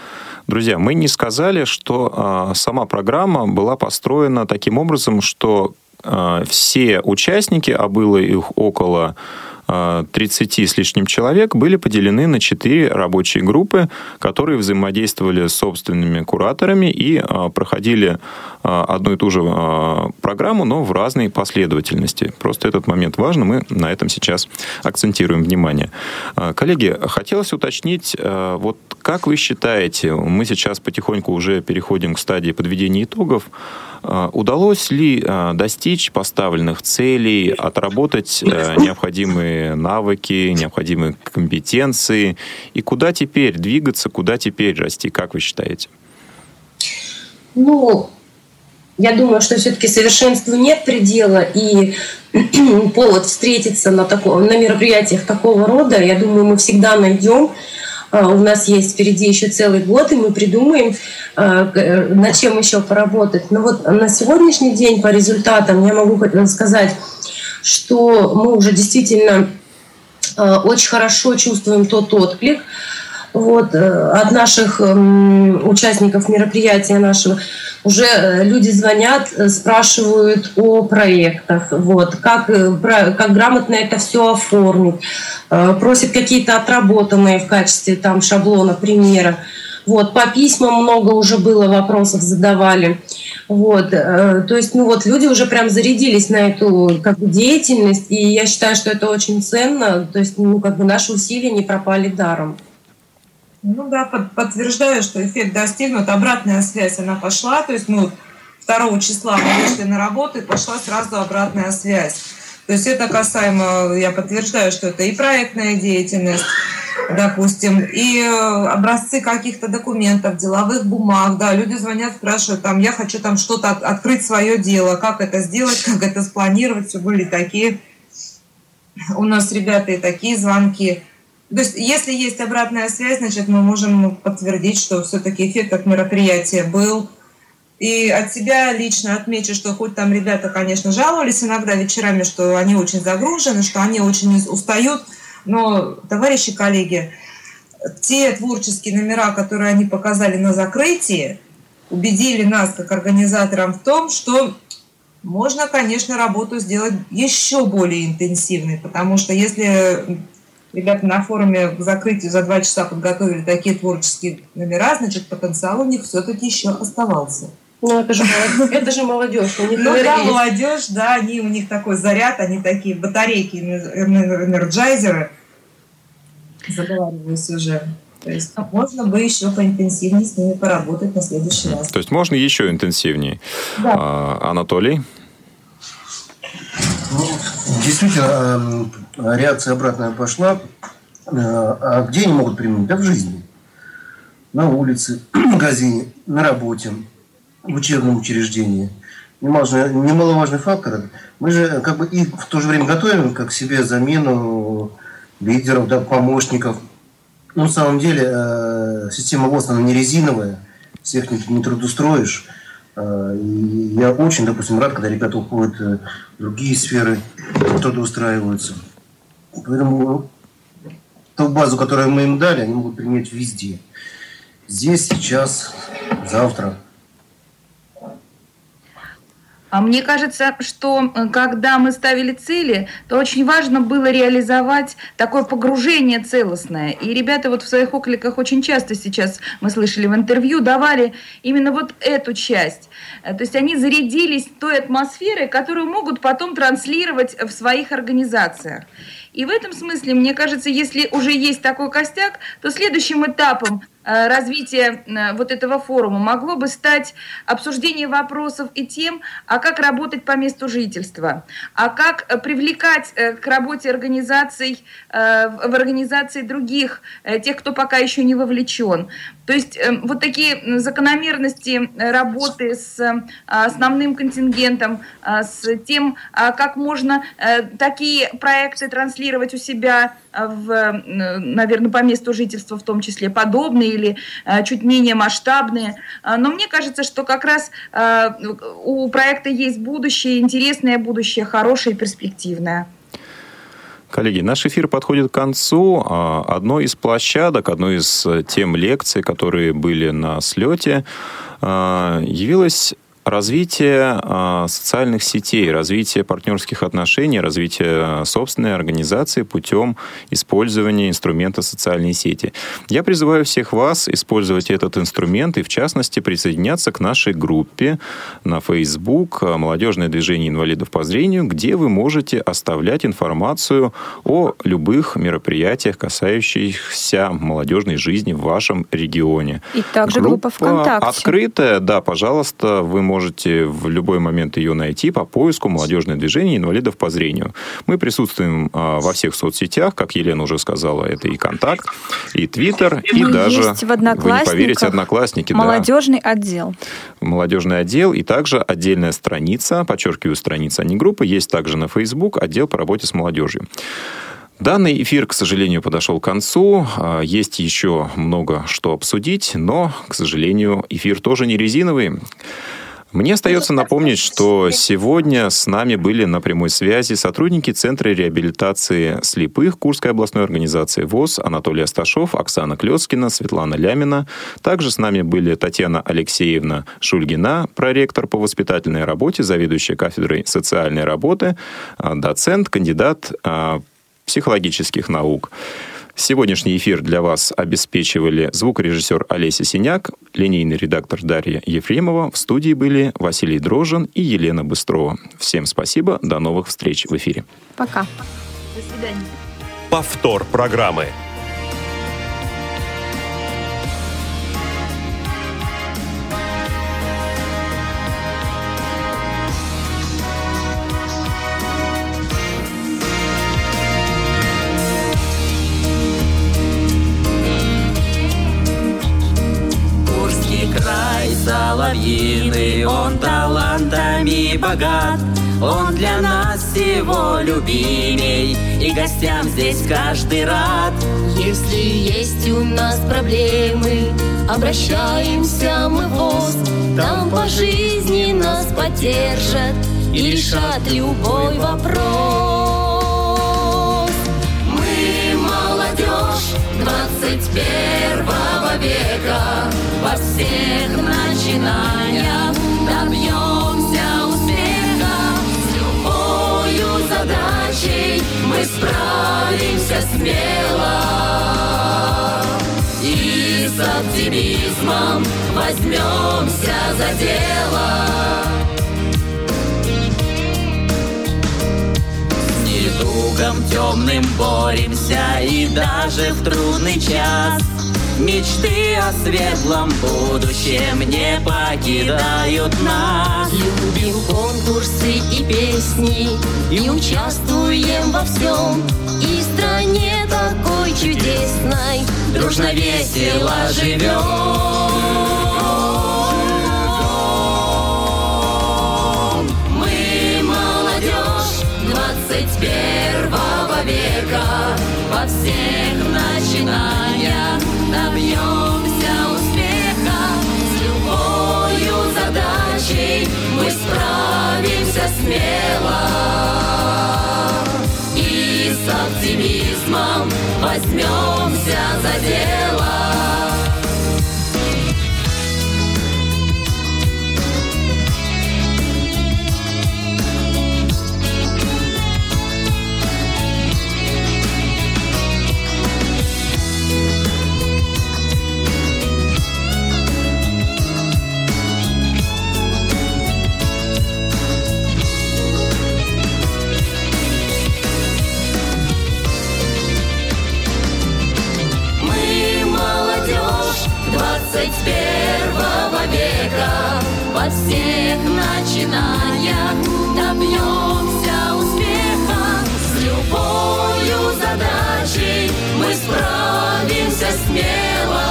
Друзья, мы не сказали, что а, сама программа была построена таким образом, что а, все участники, а было их около 30 с лишним человек были поделены на 4 рабочие группы, которые взаимодействовали с собственными кураторами и а, проходили а, одну и ту же а, программу, но в разной последовательности. Просто этот момент важен, мы на этом сейчас акцентируем внимание. Коллеги, хотелось уточнить, вот как вы считаете, мы сейчас потихоньку уже переходим к стадии подведения итогов, а, удалось ли а, достичь поставленных целей, отработать э, навыки, необходимые компетенции? И куда теперь двигаться, куда теперь расти, как вы считаете? Ну, я думаю, что все-таки совершенству нет предела, и повод встретиться на, таком, на мероприятиях такого рода, я думаю, мы всегда найдем. А, у нас есть впереди еще целый год, и мы придумаем, а, э, над чем еще поработать. Но вот на сегодняшний день по результатам я могу сказать, что мы уже действительно а, очень хорошо чувствуем тот отклик, вот, э, от наших эм, участников мероприятия нашего уже э, люди звонят, э, спрашивают о проектах, вот, как, как грамотно это все оформить, просят какие-то отработанные в качестве там шаблона, примера. Вот, по письмам много уже было вопросов задавали. Вот, то есть, ну вот, люди уже прям зарядились на эту как бы, деятельность, и я считаю, что это очень ценно, то есть, ну, как бы наши усилия не пропали даром. Ну да, под, подтверждаю, что эффект достигнут. Обратная связь, она пошла. То есть мы 2 числа мы вышли на работу, и пошла сразу обратная связь. То есть это касаемо, я подтверждаю, что это и проектная деятельность, допустим, и э, образцы каких-то документов, деловых бумаг, да, люди звонят, спрашивают, там, я хочу там что-то от, открыть свое дело, как это сделать, как это спланировать, все были такие, у нас ребята и такие звонки. То есть, если есть обратная связь, значит, мы можем подтвердить, что все-таки эффект от мероприятия был. И от себя лично отмечу, что хоть там ребята, конечно, жаловались иногда вечерами, что они очень загружены, что они очень устают, но, товарищи коллеги, те творческие номера, которые они показали на закрытии, убедили нас, как организаторам, в том, что можно, конечно, работу сделать еще более интенсивной, потому что если ребята на форуме к закрытию за два часа подготовили такие творческие номера, значит, потенциал у них все-таки еще оставался. Ну, это же, это же молодежь. У них ну да, молодежь, да, они, у них такой заряд, они такие батарейки, энерджайзеры. Заговариваюсь уже. То есть можно бы еще поинтенсивнее с ними поработать на следующий раз. То есть можно еще интенсивнее. Да. А, Анатолий? Ну, действительно, эм, реакция обратная пошла. Э, а где они могут применить? Да в жизни. На улице, в магазине, на работе, в учебном учреждении. Немаловажный, немаловажный фактор. Мы же как бы и в то же время готовим как себе замену лидеров, да, помощников. Но на самом деле э, система ВОЗ, она не резиновая, всех не, не трудоустроишь. А, и я очень, допустим, рад, когда ребята уходят э, в другие сферы, трудоустраиваются. Поэтому ту базу, которую мы им дали, они могут применять везде. Здесь, сейчас, завтра. А мне кажется, что э, когда мы ставили цели, то очень важно было реализовать такое погружение целостное. И ребята вот в своих окликах очень часто сейчас, мы слышали в интервью, давали именно вот эту часть. Э, то есть они зарядились той атмосферой, которую могут потом транслировать в своих организациях. И в этом смысле, мне кажется, если уже есть такой костяк, то следующим этапом Э, развитие э, вот этого форума могло бы стать обсуждение вопросов и тем, а как работать по месту жительства, а как э, привлекать к работе организаций, в организации других, тех, кто пока еще не вовлечен. То есть вот такие закономерности работы с основным контингентом, с тем, как можно такие проекты транслировать у себя в, наверное, по месту жительства в том числе подобные или э, чуть менее масштабные. Но мне кажется, что как раз э, у проекта есть будущее, интересное будущее, хорошее и перспективное. Коллеги, наш эфир подходит к концу. А, одной из площадок, одной из э, тем лекций, которые были на слете, явилась развитие а, социальных сетей, развитие партнерских отношений, развитие собственной организации путем использования инструмента социальной сети. Я призываю всех вас использовать этот инструмент и, в частности, присоединяться к нашей группе на Facebook «Молодежное движение инвалидов по зрению», где вы можете оставлять информацию о любых мероприятиях, касающихся молодежной жизни в вашем регионе. И также группа, группа ВКонтакте. Открытая, да, пожалуйста, вы можете в любой момент ее найти по поиску «Молодежное движение инвалидов по зрению». Мы присутствуем а, во всех соцсетях, как Елена уже сказала, это и «Контакт», и «Твиттер», и Мы даже, есть в вы не поверите, «Одноклассники». Молодежный да. отдел. Молодежный отдел, и также отдельная страница, подчеркиваю, страница, а не группа, есть также на Facebook отдел по работе с молодежью. Данный эфир, к сожалению, подошел к концу. А, есть еще много что обсудить, но, к сожалению, эфир тоже не резиновый. Мне остается напомнить, что сегодня с нами были на прямой связи сотрудники Центра реабилитации слепых Курской областной организации ВОЗ Анатолий Асташов, Оксана Клёцкина, Светлана Лямина. Также с нами были Татьяна Алексеевна Шульгина, проректор по воспитательной работе, заведующая кафедрой социальной работы, а, доцент, кандидат а, психологических наук. Сегодняшний эфир для вас обеспечивали звукорежиссер Олеся Синяк, линейный редактор Дарья Ефремова. В студии были Василий Дрожин и Елена Быстрова. Всем спасибо, до новых встреч в эфире. Пока. До свидания. Повтор программы. Соловьиный, он талантами богат. Он для нас всего любимей, и гостям здесь каждый рад. Если есть у нас проблемы, обращаемся мы в ВОЗ, там по жизни нас поддержат и решат любой вопрос. Мы молодежь 21 века, во всех начинаниях добьемся успеха. С любой задачей мы справимся смело. И с оптимизмом возьмемся за дело. С недугом темным боремся и даже в трудный час Мечты о светлом будущем не покидают нас. Любим конкурсы и песни И участвуем во всем. И стране такой чудесной Дружно весело живем. Молодежь 21 века Во всех начинаниях возьмемся за дело всех начиная добьемся успеха. С любою задачей мы справимся смело.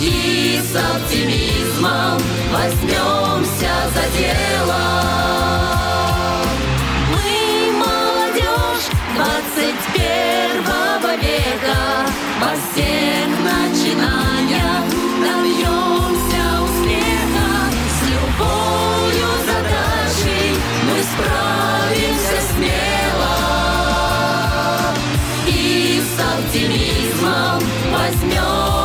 И с оптимизмом возьмемся за дело. Мы молодежь 21 века. оптимизмом возьмем.